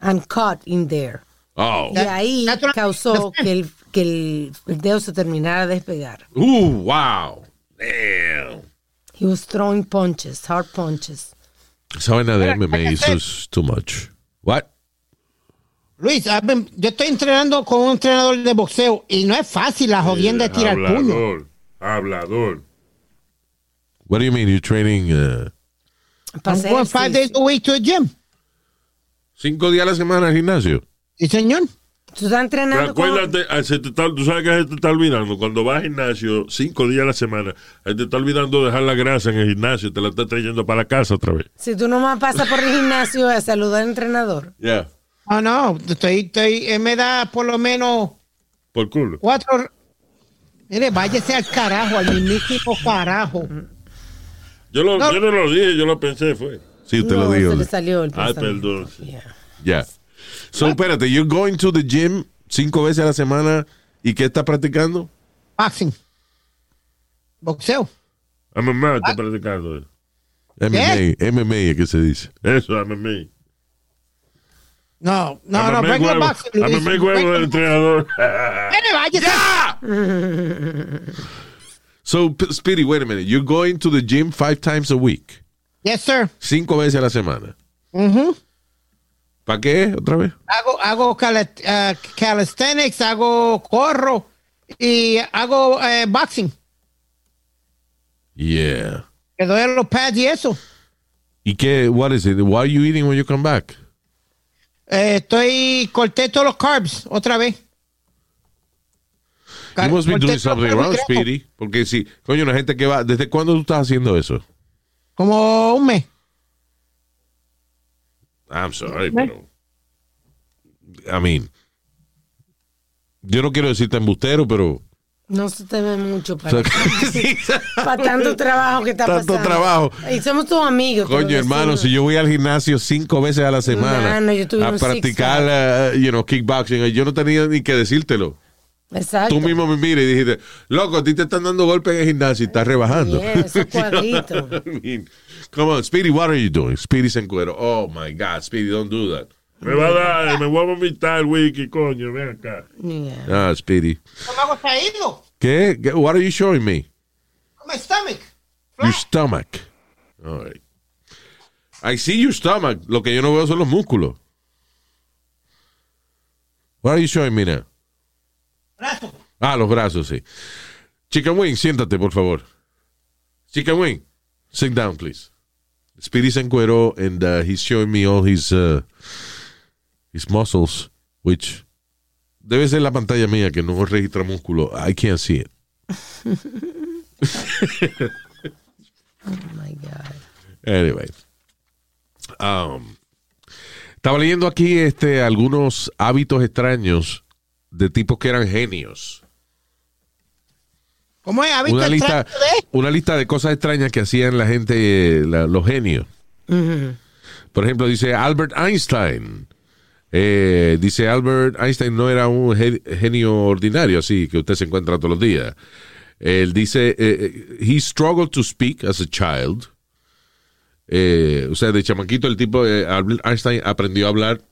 and caught in there. Oh. Y ahí causó que el, que el, el dedo se terminara de despegar. Uh, wow. Damn. He was throwing punches, hard punches. Esa vaina de MMA eso es too much. What? Luis, been- yo estoy entrenando con un entrenador de boxeo y no es fácil la jodienda de tirar puño. Hablador, hablador. What do you mean? You're training uh, I'm going five days a week to the gym. cinco días a la semana al gimnasio? Sí, señor. Tú estás Pero entrenando con... acuérdate, ah, se te está- tú sabes que se te está olvidando. Cuando vas al gimnasio cinco días a la semana, se te está olvidando dejar la grasa en el gimnasio, te la estás trayendo para la casa otra vez. Si tú nomás pasas por el gimnasio a saludar al entrenador. Yeah. Ah, no, estoy, estoy, él me da por lo menos Por culo. cuatro. Mire, váyase al carajo, al mismísimo carajo. Yo, lo, No. yo no lo dije, yo lo pensé, fue. Sí, usted no, lo dijo. se le salió el Ay, pensamiento. perdón. Yeah. Yeah. So, espérate, you're going to the gym cinco veces a la semana y ¿qué está practicando? Boxing. Boxeo. A mamá está practicando. MMA, MMA es que se dice. Eso, a mí. No, no, a no, regular huevo, boxing. a Luis. mamá huevo del entrenador. Váyase. So, Speedy, wait a minute. You're going to the gym five times a week. Yes, sir. Cinco veces a la semana. Ujú. ¿Para qué? ¿Otra vez? Hago, hago cali- eh, calisthenics, hago corro y hago eh, boxing. Yeah. Que doy los pads y eso. ¿Y qué? What is it? What are you eating when you come back? Eh, estoy, corté todos los carbs otra vez. You must be doing something wrong. Speedy. Porque si, coño, una gente que va, ¿desde cuándo tú estás haciendo eso? Como un mes. I'm sorry, pero. I mean. Yo no quiero decirte embustero, pero. No se te ve mucho o para, tanto trabajo que está Tanto pasando. trabajo. Y somos tus amigos. Coño, hermano, si yo voy al gimnasio cinco veces a la semana yo a practicar, uh, you know, kickboxing, yo no tenía ni que decírtelo. Exacto. Tú mismo me miras y dijiste, loco, a ti te están dando golpes en el gimnasio y estás rebajando. Yeah, esos cuadritos. I mean, come on, Speedy, what are you doing? Speedy se encuero. Oh my God, Speedy, don't do that. Me va a dar, me voy a vomitar el wiki, coño, ven acá. Yeah. Ah, Speedy. ido. ¿Qué? ¿Qué? What are you showing me? My stomach. Your stomach. All right. I see your stomach. Lo que yo no veo son los músculos. What are you showing me now? Ah, los brazos, sí. Chicken Wing, siéntate, por favor. Chicken Wing, sit down, please. Speedy se encueró and uh, he's showing me all his, uh, his muscles, which debe ser la pantalla mía que no registra músculo. I can't see it. Oh my God. Anyway. Um, estaba leyendo aquí este, algunos hábitos extraños de tipos que eran genios. ¿Cómo es? ¿Ha visto Una lista, de? una lista de cosas extrañas que hacían la gente, eh, la- los genios. Por ejemplo, dice Albert Einstein. Eh, dice Albert Einstein no era un ge- genio ordinario, así que usted se encuentra todos los días. Él dice, eh, he struggled to speak as a child. Eh, o sea, de chamaquito el tipo, Albert Einstein aprendió a hablar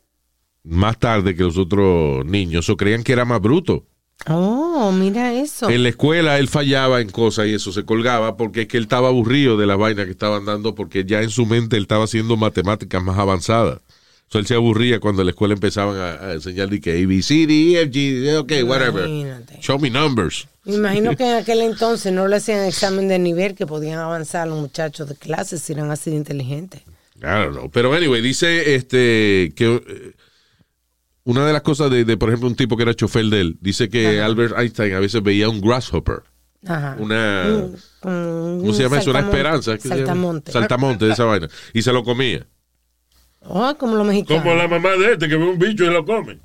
más tarde que los otros niños, o creían que era más bruto. Oh, mira eso. En la escuela él fallaba en cosas y eso se colgaba porque es que él estaba aburrido de las vainas que estaban dando porque ya en su mente él estaba haciendo matemáticas más avanzadas. O sea, él se aburría cuando en la escuela empezaban a, a enseñar de que A, B, C, D, E, F, G, ok, whatever. Imagínate. Show me numbers. Me imagino que en aquel entonces no le hacían examen de nivel que podían avanzar los muchachos de clase si eran así de inteligentes. Don't know. Pero anyway, dice este que una de las cosas de, de, por ejemplo, un tipo que era chofer de él, dice que Albert Einstein a veces veía un grasshopper. Ajá. Una... ¿Cómo ¿Cómo se llama eso? Una esperanza. Saltamonte. Saltamonte de esa vaina. Y se lo comía. Oh, como los mexicanos. Como la mamá de este que ve un bicho y lo come.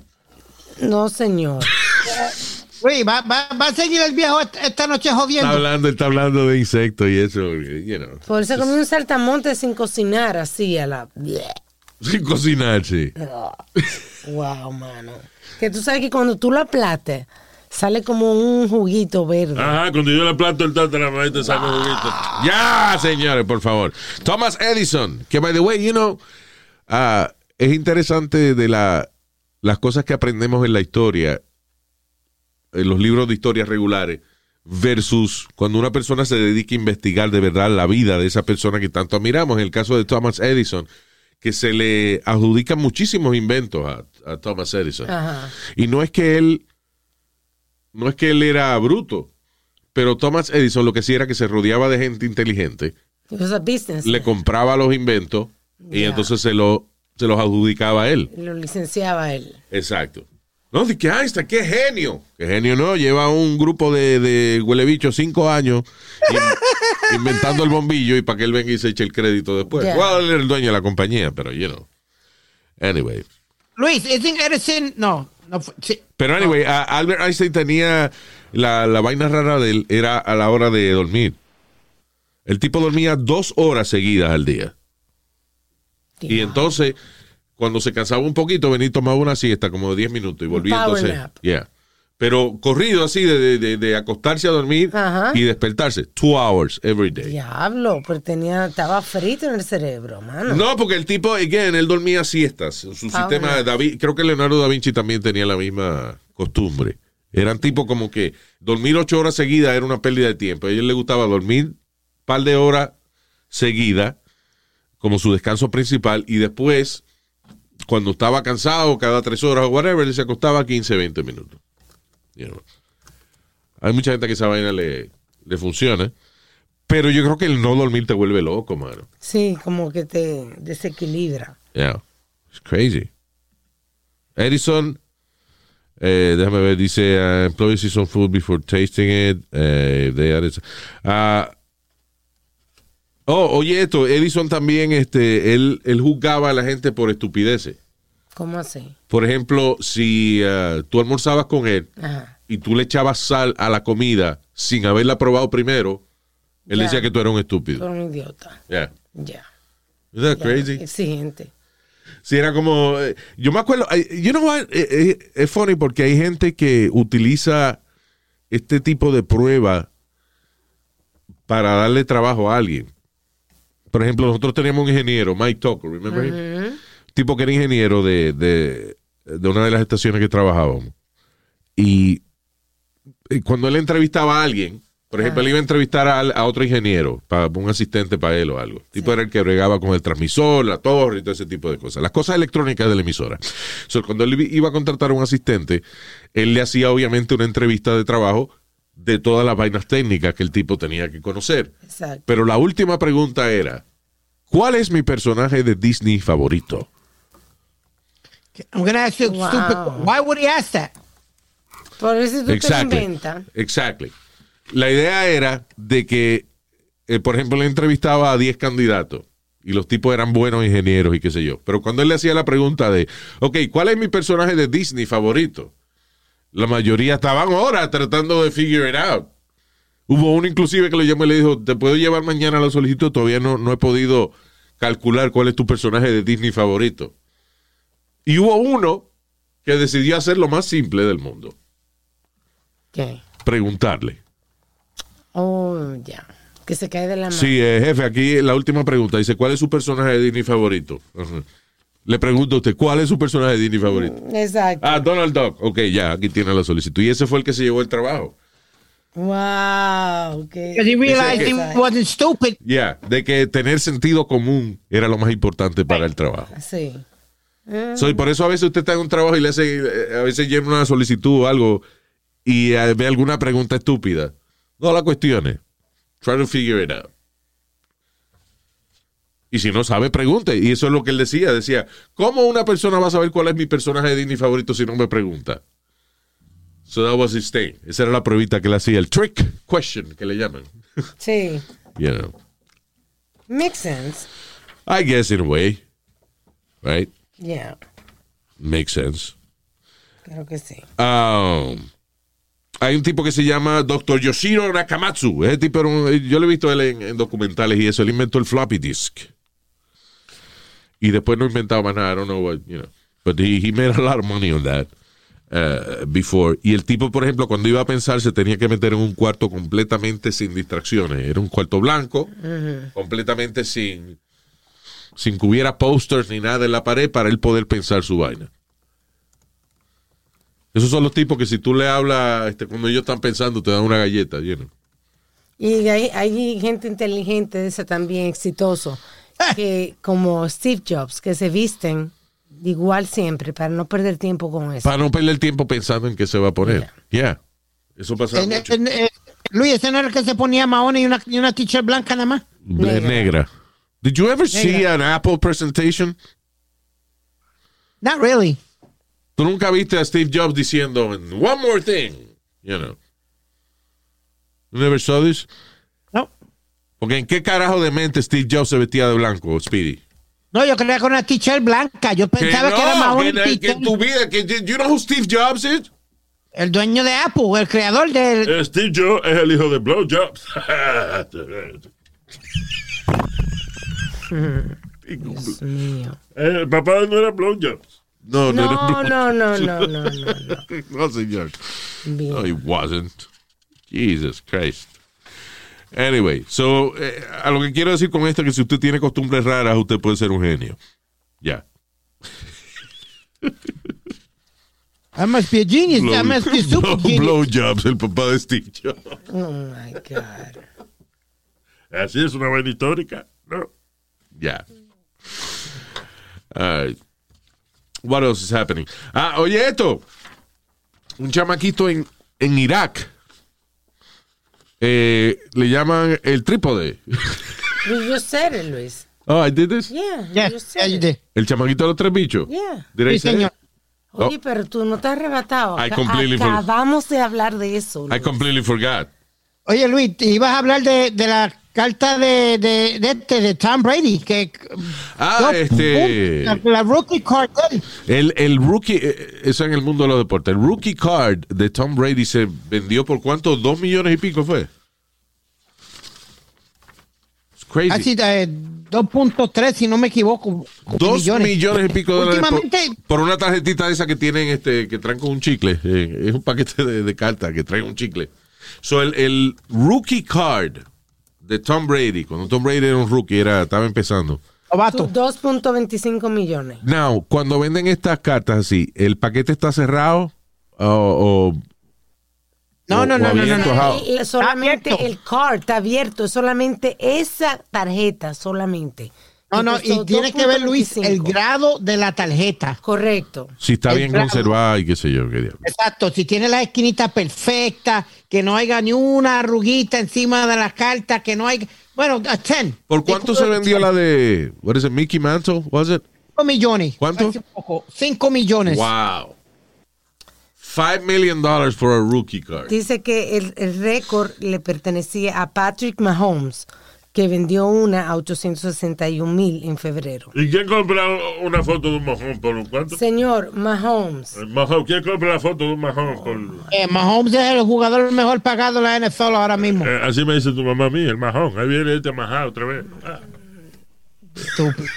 No, señor. Uy, va, va, va a seguir el viejo est- esta noche Está jodiendo. hablando, está hablando de insectos y eso, you know. Por eso comió un saltamonte sin cocinar, así a la. Sin cocinar, sí. Wow, mano. Que tú sabes que cuando tú lo aplates, sale como un juguito verde. Ajá, cuando yo le plato el tataramaíz te saco juguito. Ya, señores, por favor. Thomas Edison, que by the way, you know, ah, es interesante de la, las cosas que aprendemos en la historia, en los libros de historia regulares, versus cuando una persona se dedica a investigar de verdad la vida de esa persona que tanto admiramos. En el caso de Thomas Edison, que se le adjudican muchísimos inventos a, a Thomas Edison. Ajá. Y no es que él, no es que él era bruto, pero Thomas Edison lo que sí era que se rodeaba de gente inteligente, a business. le compraba los inventos y entonces se, lo, se los adjudicaba a él. Lo licenciaba él. Exacto. No, de que Einstein, qué genio. Qué genio no, lleva un grupo de, de huelebichos cinco años in- inventando el bombillo y para que él venga y se eche el crédito después. Era el dueño de la compañía, pero you know. Anyway. Luis, ¿isn't Edison? No, no fue- sí. Pero anyway, Albert Einstein tenía la, la vaina rara de él era a la hora de dormir. El tipo dormía dos horas seguidas al día. Y entonces, cuando se cansaba un poquito, venía y tomaba una siesta como de 10 minutos y volvía power entonces. Yeah. Pero corrido así de, de- de- acostarse a dormir Ajá. y despertarse. Two hours every day. Diablo, pero tenía, estaba frito en el cerebro, mano. No, porque el tipo, again, él dormía siestas. Su Ah, sistema David, creo que Leonardo da Vinci también tenía la misma costumbre. Eran tipo como que dormir ocho horas seguidas era una pérdida de tiempo. A él le gustaba dormir un par de horas seguidas como su descanso principal y después, cuando estaba cansado, cada tres horas o whatever, él se acostaba 15, 20 minutos. You know. Hay mucha gente que esa vaina le, le funciona. Pero yo creo que el no dormir te vuelve loco, mano. Sí, como que te desequilibra. Yeah. It's crazy. Edison, eh, déjame ver, dice, uh, employees see some food before tasting it. eh, they added- Ah, oh, oye esto, Edison también, este, él, él juzgaba a la gente por estupideces. ¿Cómo así? Por ejemplo, si ah, tú almorzabas con él Ajá. y tú le echabas sal a la comida sin haberla probado primero, él Ya. decía que tú eras un Tú estúpido. eres un idiota. Yeah. Ya. Isn't that ya. crazy? Exigente. Sí, era como. eh, yo me acuerdo. eh, You know what? Eh, eh, es funny porque hay gente que utiliza este tipo de prueba para darle trabajo a alguien. Por ejemplo, nosotros teníamos un ingeniero, Mike Tucker, remember him? tipo que era ingeniero de, de, de una de las estaciones que trabajábamos. Y, y cuando él entrevistaba a alguien, por ejemplo, él iba a entrevistar a, a otro ingeniero, para un asistente para él o algo. El tipo era el que bregaba con el transmisor, la torre y todo ese tipo de cosas. Las cosas electrónicas de la emisora. So, cuando él iba a contratar a un asistente, él le hacía obviamente una entrevista de trabajo de todas las vainas técnicas que el tipo tenía que conocer. Exacto. Pero la última pregunta era, ¿cuál es mi personaje de Disney favorito? I'm gonna ask you Wow. stupid. Why would he ask that? Por eso tú te Exactly. inventas. Exactly. La idea era de que, eh, por ejemplo, le entrevistaba a 10 candidatos y los tipos eran buenos ingenieros y qué sé yo. Pero cuando él le hacía la pregunta de, ok, ¿cuál es mi personaje de Disney favorito? La mayoría estaban ahora tratando de figure it out. Hubo uno inclusive que lo llamó y le dijo, te puedo llevar mañana a la solicitud, todavía no, no he podido calcular cuál es tu personaje de Disney favorito. Y hubo uno que decidió hacer lo más simple del mundo, ¿Qué? preguntarle. Oh, ya. Que se cae de la mano. Sí, eh, jefe, aquí la última pregunta. Dice, ¿cuál es su personaje de Disney favorito? Ajá. Le pregunto a usted, ¿cuál es su personaje de Disney favorito? Exacto. Ah, Donald Duck. Ok, ya, aquí tiene la solicitud. Y ese fue el que se llevó el trabajo. Wow. qué- Because he realized he wasn't stupid. Ya, de que tener sentido común era lo más importante para el trabajo. Sí. So, y por eso a veces usted está en un trabajo y le hace, eh, a veces llena una solicitud o algo y eh, ve alguna pregunta estúpida. No la cuestione. Try to figure it out. Y si no sabe, pregunte. Y eso es lo que él decía. Decía, ¿cómo una persona va a saber cuál es mi personaje de Disney favorito si no me pregunta? So that was his thing. Esa era la pruebita que le hacía. El trick question, que le llaman. Sí. You know. Makes sense. I guess in a way. Right? Yeah. Makes sense. Creo que sí. Um, hay un tipo que se llama Dr. Yoshiro Nakamatsu. Ese tipo yo lo he visto él en, en documentales y eso. Él inventó el floppy disk. Y después no inventaba más nada. I don't know what, you know. But he, he made a lot of money on that uh, before. Y el tipo, por ejemplo, cuando iba a pensar, se tenía que meter en un cuarto completamente sin distracciones. Era un cuarto blanco, completamente sin, sin que hubiera posters ni nada en la pared para él poder pensar su vaina. Esos son los tipos que si tú le hablas, este, cuando ellos están pensando, te dan una galleta, you know. Y hay, hay gente inteligente de esa también, exitoso, que como Steve Jobs, que se visten igual siempre para no perder tiempo con eso. Para no perder tiempo pensando en qué se va a poner. Yeah. Eso pasa En- mucho. en- eh, Luis, ese no era el que se ponía maones y una, y una t-shirt blanca nada más. Negra. Negra. Did you ever see Negra. an Apple presentation? Not really. Tú nunca viste a Steve Jobs diciendo, one more thing, you know. You never saw this? Porque en qué carajo de mente Steve Jobs se vestía de blanco, Speedy? No, yo creía que era una t-shirt blanca. Yo pensaba que, era no, que, y que en tu vida, que you know who Steve Jobs is? El dueño de Apple, el creador del... Eh, Steve Jobs es el hijo de Blowjobs. Dios mío. Eh, el papá no era Blowjobs. No, no, No, no, no, no, no, no, no. No, señor. Bien. No, he wasn't. Jesus Christ. Anyway, so, eh, a lo que quiero decir con esto es que si usted tiene costumbres raras, usted puede ser un genio. Ya. I must be a genius. I must be super blow, genius. blowjobs, el papá de Steve Jobs. Oh my God. Así es una vaina histórica. No. Ya. All right. What else is happening? Ah, oye esto. Un chamaquito en, en Irak. Eh, le llaman el trípode. You just said it, Luis. Oh, I did this. Yeah, you yeah, said you it. did. El chamaquito de los tres bichos. Yeah. Did I say. Oye, Oh. pero tú no te has arrebatado. I completely for- Acabamos de hablar de eso. I Luis. completely forgot. Oye, Luis, te ibas a hablar de, de la carta de, de, de, este, de Tom Brady, que... Ah, este. La, la rookie card. El, el rookie, eh, eso en el mundo de los deportes. El rookie card de Tom Brady se vendió por cuánto? ¿Dos millones y pico fue? It's crazy. Así, eh, 2.3, si no me equivoco. Dos millones. y pico de dólares por, Últimamente, por una tarjetita esa que tienen, este, que traen con un chicle. Eh, es un paquete de, de cartas que traen un chicle. So, el, el rookie card de Tom Brady, cuando Tom Brady era un rookie, era, estaba empezando. Novato. 2.25 millones. Now, cuando venden estas cartas así, ¿el paquete está cerrado o, o- No, o- no, o no, no, no? Y- y solamente el card está abierto, solamente esa tarjeta, solamente. No, no, y tiene que ver, Luis, el 2.25. grado de la tarjeta. Correcto. Si está el bien grado. conservada y qué sé yo, qué diablo. Exacto, si tiene la esquinita perfecta, que no haya ni una arruguita encima de la carta, que no hay... Bueno, a 10. ¿Por cuánto se vendió la de, what is it, Mickey Mantle, was it? 5 millones. ¿Cuánto? Hace poco, 5 millones. Wow. Five million dollars for a rookie card. Dice que el, el récord le pertenecía a Patrick Mahomes, que vendió una a 861 mil en febrero. ¿Y quién compra una foto de un mojón por un cuánto? Señor Mahomes, El mojón. ¿Quién compra la foto de un por... Eh, Mahomes es el jugador mejor pagado de la NFL ahora mismo. Eh, así me dice tu mamá a mí, el majón. Ahí viene este majado otra vez. Ah. Estúpido.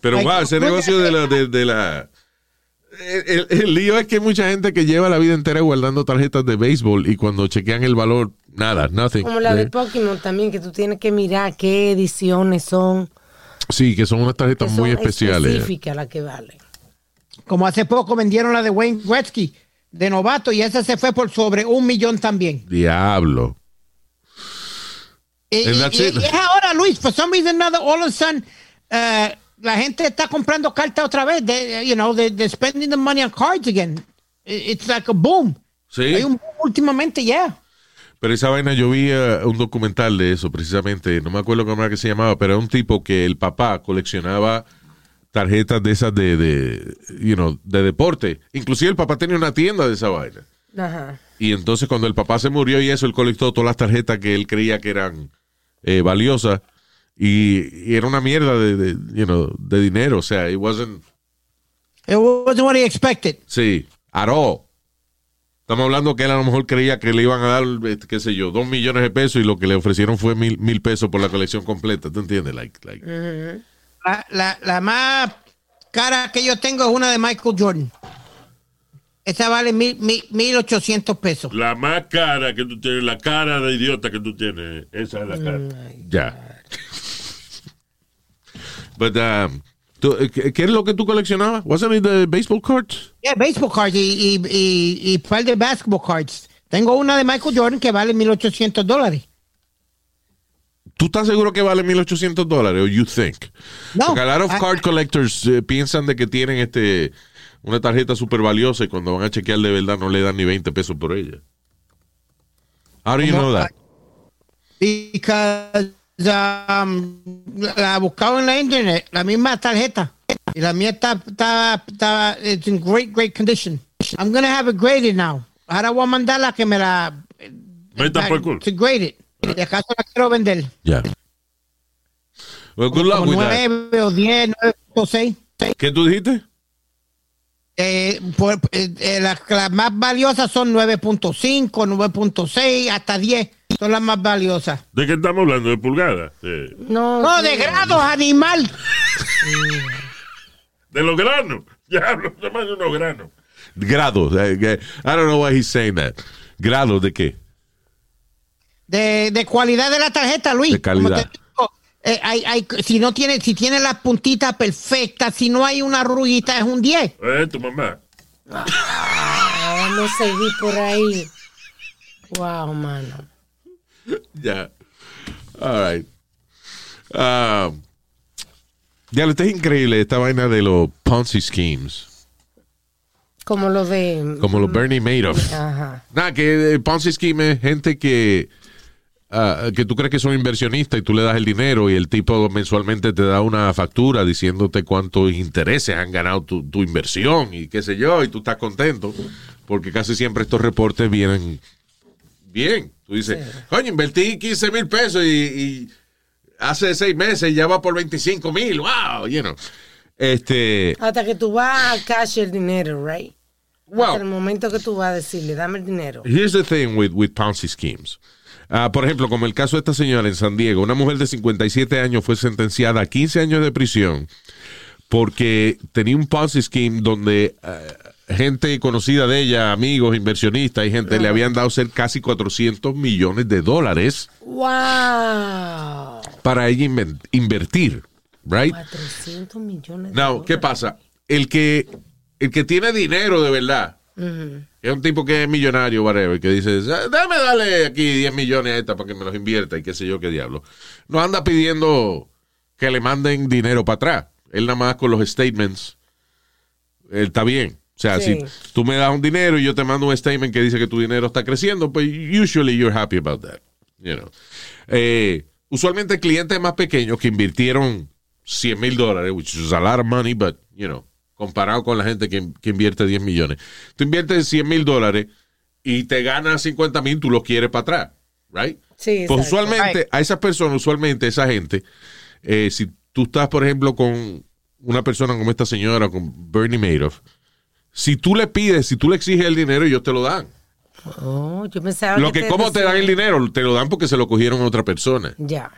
Pero wow, ese negocio de la, de, de la el, el- el lío es que hay mucha gente que lleva la vida entera guardando tarjetas de béisbol y cuando chequean el valor, nada, nothing. como la de Eh, Pokémon también, que tú tienes que mirar qué ediciones son. Sí, que son unas que tarjetas muy son especiales. específicas las que valen. Como hace poco vendieron la de Wayne Gretzky de novato y esa se fue por sobre un millón también. Diablo. Y, es ahora, Luis, for some reason, now, all of a sudden, eh, la gente está comprando cartas otra vez. They, you know, they, they're spending the money on cards again. It- It's like a boom. Sí. Hay un boom últimamente, yeah. Pero esa vaina, yo vi eh, un documental de eso precisamente, no me acuerdo cómo era que se llamaba, pero era un tipo que el papá coleccionaba tarjetas de esas de, de, you know, de deporte. Inclusive el papá tenía una tienda de esa vaina. Ajá. Y entonces cuando el papá se murió y eso, él colectó todas las tarjetas que él creía que eran eh, valiosas y, y era una mierda de, de, you know, de dinero. O sea, it wasn't, It wasn't what he expected. sí, at all. Estamos hablando que él a lo mejor creía que le iban a dar, qué sé yo, dos millones de pesos y lo que le ofrecieron fue mil, mil pesos por la colección completa. ¿Tú entiendes? Like, like, La, la, la más cara que yo tengo es una de Michael Jordan. Esa vale mil, mil, mil ochocientos pesos. La más cara que tú tienes, la cara de idiota que tú tienes, esa es la cara. ya. But, um, ¿qué, es lo que tú coleccionabas? ¿Wasn't it the baseball cards? Yeah, baseball cards y, y, y, y par de basketball cards. Tengo una de Michael Jordan que vale 1.800 dólares. ¿Tú estás seguro que vale 1800 dólares o you think? No. Porque a lot of card collectors eh, piensan de que tienen este una tarjeta súper valiosa y cuando van a chequear de verdad no le dan ni 20 pesos por ella. How do you know that? Because la, la buscaba en la internet, la misma tarjeta. Y la mía está, está, está it's in great, great condition. I'm gonna have it graded now. Ahora voy a mandarla que me la por el culo. to grade it. De acaso la quiero vender. Ya. Well, good luck Como with that. 9 o 10, 9.6. ¿Qué tú dijiste? Eh, por- eh, eh, las, las más valiosas son 9.5, 9.6, hasta 10. Son las más valiosas. ¿De qué estamos hablando? ¿De pulgadas? No, No, de grados, animal. de los granos. Ya hablo de unos granos. Grados. eh, I don't know why he's saying that. ¿Grados de qué? De, de cualidad de la tarjeta, Luis. De calidad. Como te digo, eh, hay, hay, si no tiene, si tiene las puntitas perfectas, si no hay una ruguita, es un 10. Eh, tu mamá. Ah, Vamos a seguir por ahí. Wow, mano. Ya. All right. Ah, ya, esto es increíble, esta vaina de los Ponzi schemes. Como lo de. Como los Bernie Madoff. Ajá. Nada, que el Ponzi scheme es gente que, ah, que tú crees que son inversionistas y tú le das el dinero y el tipo mensualmente te da una factura diciéndote cuántos intereses han ganado tu, tu inversión y qué sé yo, y tú estás contento porque casi siempre estos reportes vienen bien. Tú dices, coño, invertí 15 mil pesos y, y hace seis meses ya va por 25 mil, wow, you know. Este, Hasta que tú vas a cash el dinero, right? Wow. Hasta el momento que tú vas a decirle, dame el dinero. Here's the thing with, with Ponzi schemes. Ah, por ejemplo, como el caso de esta señora en San Diego, una mujer de 57 años fue sentenciada a 15 años de prisión porque tenía un Ponzi scheme donde ah, gente conocida de ella, amigos, inversionistas y gente, le habían dado ser casi 400 millones de dólares ¡Wow! para ella invertir, right? 400 millones de Now, ¿qué pasa? El que, el que tiene dinero de verdad, Es un tipo que es millonario, whatever, que dice, "Ah, déjame darle aquí 10 millones a esta para que me los invierta y qué sé yo qué diablo. No anda pidiendo que le manden dinero para atrás. Él nada más con los statements, él está bien. O sea, Sí. si tú me das un dinero y yo te mando un statement que dice que tu dinero está creciendo, pues usually you're happy about that. You know. Eh, usualmente clientes más pequeños que invirtieron 100 mil dólares, which is a lot of money, but, you know, comparado con la gente que, que invierte 10 millones. Tú inviertes 100 mil dólares y te ganas 50 mil, tú los quieres para atrás, right? Sí, Pues exacto. usualmente, a esas personas, usualmente esa gente, eh, si tú estás, por ejemplo, con una persona como esta señora, con Bernie Madoff, si tú le pides, si tú le exiges el dinero, ellos te lo dan. Oh, yo pensaba Lo que, ¿cómo te dan el dinero? Te lo dan porque se lo cogieron a otra persona. Ya.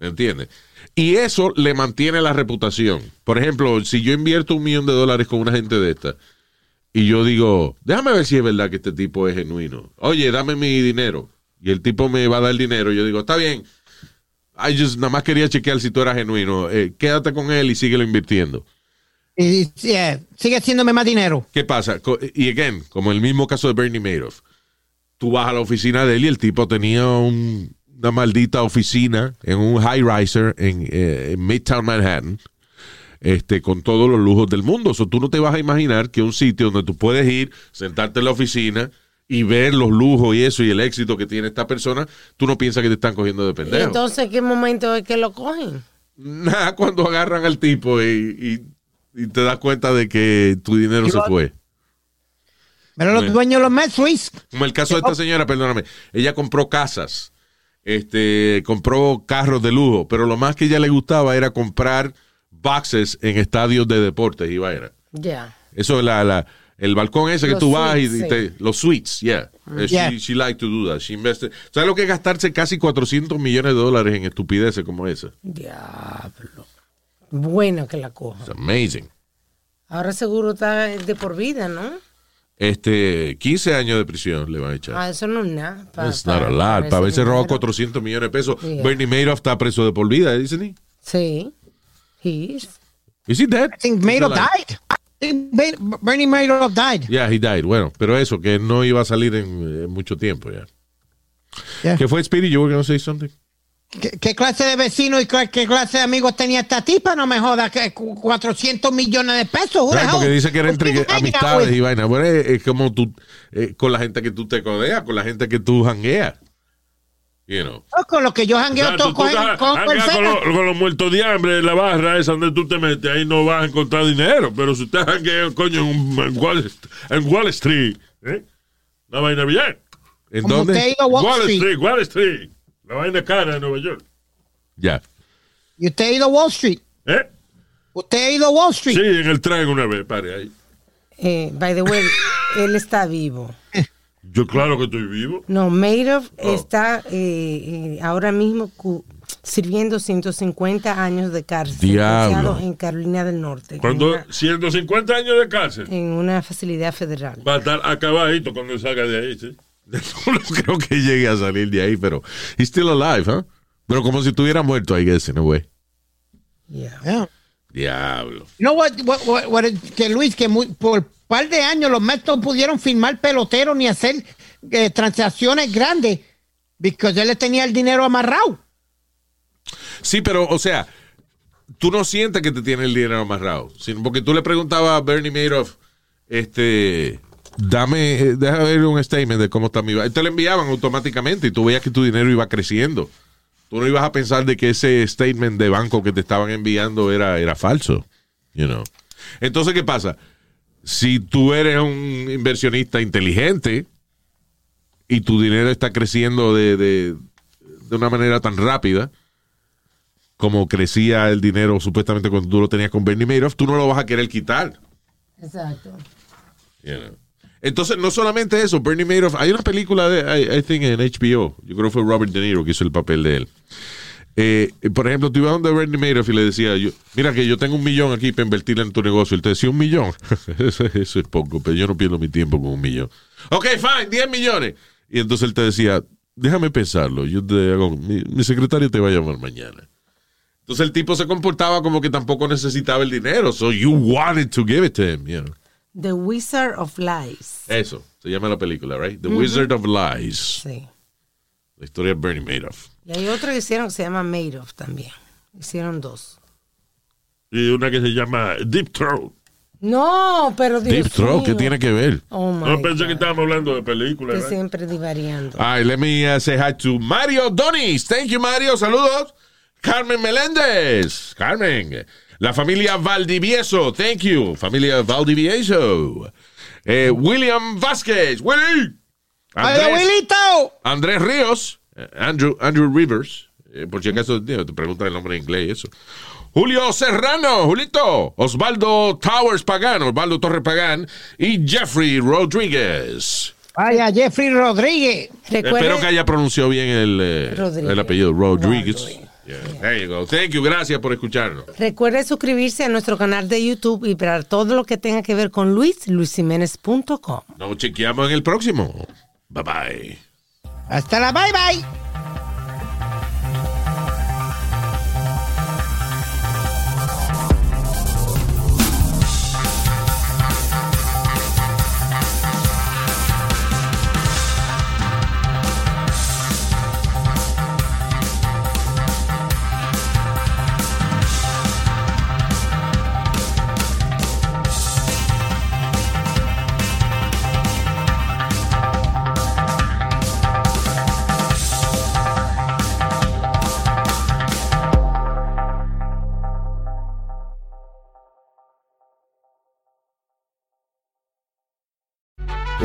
¿Entiendes? Y eso le mantiene la reputación. Por ejemplo, si yo invierto un millón de dólares con una gente de esta y yo digo, déjame ver si es verdad que este tipo es genuino. Oye, dame mi dinero. Y el tipo me va a dar el dinero. Yo digo, está bien. I just nada más quería chequear si tú eras genuino. Eh, quédate con él y síguelo invirtiendo. Y, yeah, sigue haciéndome más dinero. ¿Qué pasa? Y again, como el mismo caso de Bernie Madoff, tú vas a la oficina de él y el tipo tenía un- una maldita oficina en un high riser en, eh, en Midtown Manhattan, este, con todos los lujos del mundo. So, tú no te vas a imaginar que un sitio donde tú puedes ir, sentarte en la oficina y ver los lujos y eso y el éxito que tiene esta persona, tú no piensas que te están cogiendo de ¿Y pendejo. entonces qué momento es que lo cogen? Nada, cuando agarran al tipo y, y- y te das cuenta de que tu dinero se fue. Pero los dueños de los Mets, Luis. Como el caso de esta señora, perdóname. Ella compró casas, este, compró carros de lujo, pero lo más que ella le gustaba era comprar boxes en estadios de deportes y vaina. Ya. Eso es la, la- el balcón ese que Los tú vas y, suites, y te- los suites, yeah. Eh, Yeah. She, she like to do that. She invested. ¿Sabes lo que es gastarse casi 400 millones de dólares en estupideces como esa? Diablo. Bueno que la coja. It's amazing. Ahora seguro está de por vida, ¿no? Este, 15 años de prisión le van a echar. Ah, eso no es nada. Pa- It's pa- not a lot. Para haberse robado dinero. 400 millones de pesos. Yeah. Bernie Madoff está preso de por vida, dicen. ¿y? Sí. He is. Is he dead? I think Madoff died. I think Bernie Madoff died. Yeah, he died. Bueno, pero eso, que no iba a salir en, en mucho tiempo ya. Yeah. ¿Qué fue, Speedy? You were going to say something? ¿Qué, qué clase de vecino y qué, qué clase de amigos tenía esta tipa? No me jodas, que cu- 400 millones de pesos. hell? porque dice que era entre amistades y vaina. Bueno, es, es como tú, eh, con la gente que tú te codeas, con la gente que tú jangueas. You know. No, Con lo que yo O jangueo sea, todo cogen estás con con, los- con los muertos de hambre en la barra esa donde tú te metes, ahí no vas a encontrar dinero. Pero si usted janguea, coño, en, en Wall, en Wall Street, ¿eh? Una vaina bien. ¿En Como usted dónde? ido a Wall, Wall Street. Street, Wall Street. La vaina cara de Nueva York. Ya. Y usted ha ido a Wall Street. ¿Eh? Usted ha ido a Wall Street. Sí, en el tren una vez, pare ahí. Eh, by the way, él está vivo. Yo claro que estoy vivo. No, Madoff Oh. está eh, eh, ahora mismo sirviendo 150 años de cárcel. Diablo. En Carolina del Norte. una- 150 años de cárcel, en una facilidad federal. va a estar acabadito cuando salga de ahí, ¿sí? No creo que llegue a salir de ahí, pero he's still alive, ¿huh? Pero como si estuviera muerto, I guess, in a way. Yeah. Yeah. Diablo. You know what, what, what- what it- que Luis, que muy- por par de años los Mets no pudieron firmar peloteros ni hacer eh, transacciones grandes porque él le tenía el dinero amarrado. Sí, pero, o sea, tú no sientes que te tiene el dinero amarrado, sino porque tú le preguntabas a Bernie Madoff, este, dame, eh, déjame ver un statement de cómo está mi... ba-". Te lo enviaban automáticamente y tú veías que tu dinero iba creciendo. Tú no ibas a pensar de que ese statement de banco que te estaban enviando era, era falso, you know. Entonces, ¿qué pasa? Si tú eres un inversionista inteligente y tu dinero está creciendo de, de, de una manera tan rápida, como crecía el dinero supuestamente cuando tú lo tenías con Bernie Madoff, tú no lo vas a querer quitar. Exacto. you know. Entonces, no solamente eso, Bernie Madoff, hay una película de, I, think en HBO, yo creo que fue Robert De Niro que hizo el papel de él. eh, por ejemplo, tú ibas donde Bernie Madoff y le decía, mira que yo tengo un millón aquí para invertir en tu negocio. Él te decía un millón. eso, eso es poco, pero yo no pierdo mi tiempo con un millón. Ok, fine, 10 millones. Y entonces él te decía, déjame pensarlo. Yo te hago, mi, mi secretario te va a llamar mañana. Entonces el tipo se comportaba como que tampoco necesitaba el dinero. So you wanted to give it to him, you know. The Wizard of Lies. Eso, se llama la película, right? The Wizard of Lies. Sí. La historia de Bernie Madoff. Y hay otro que hicieron que se llama Madoff también. Hicieron dos. Y una que se llama Deep Throat. No, pero Dios Deep Throat, ¿qué tiene que ver? Oh my No pensé God. que estábamos hablando de películas. Que ¿verdad? siempre divariando. All right, let me uh, say hi to Mario Donis. Thank you, Mario. Saludos. Carmen Meléndez. Carmen. La familia Valdivieso. Thank you. Familia Valdivieso. Eh, William Vázquez. Willy. ¡Ay, abuelito! Andrés Ríos. eh, Andrew, Andrew Rivers. eh, por si acaso tío, te preguntan el nombre en inglés y eso. Julio Serrano, Julito, Osvaldo Towers Pagán, Osvaldo Torre Pagán y Jeffrey Rodríguez. Vaya, Jeffrey Rodríguez. Espero que haya pronunciado bien el, eh, el apellido, Rodríguez. Rodríguez. Yeah, There you go. Thank you. Gracias por escucharnos. recuerde suscribirse a nuestro canal de YouTube y para todo lo que tenga que ver con Luis, luisiménez.com. Nos chequeamos en el próximo. Bye bye. Hasta la bye bye.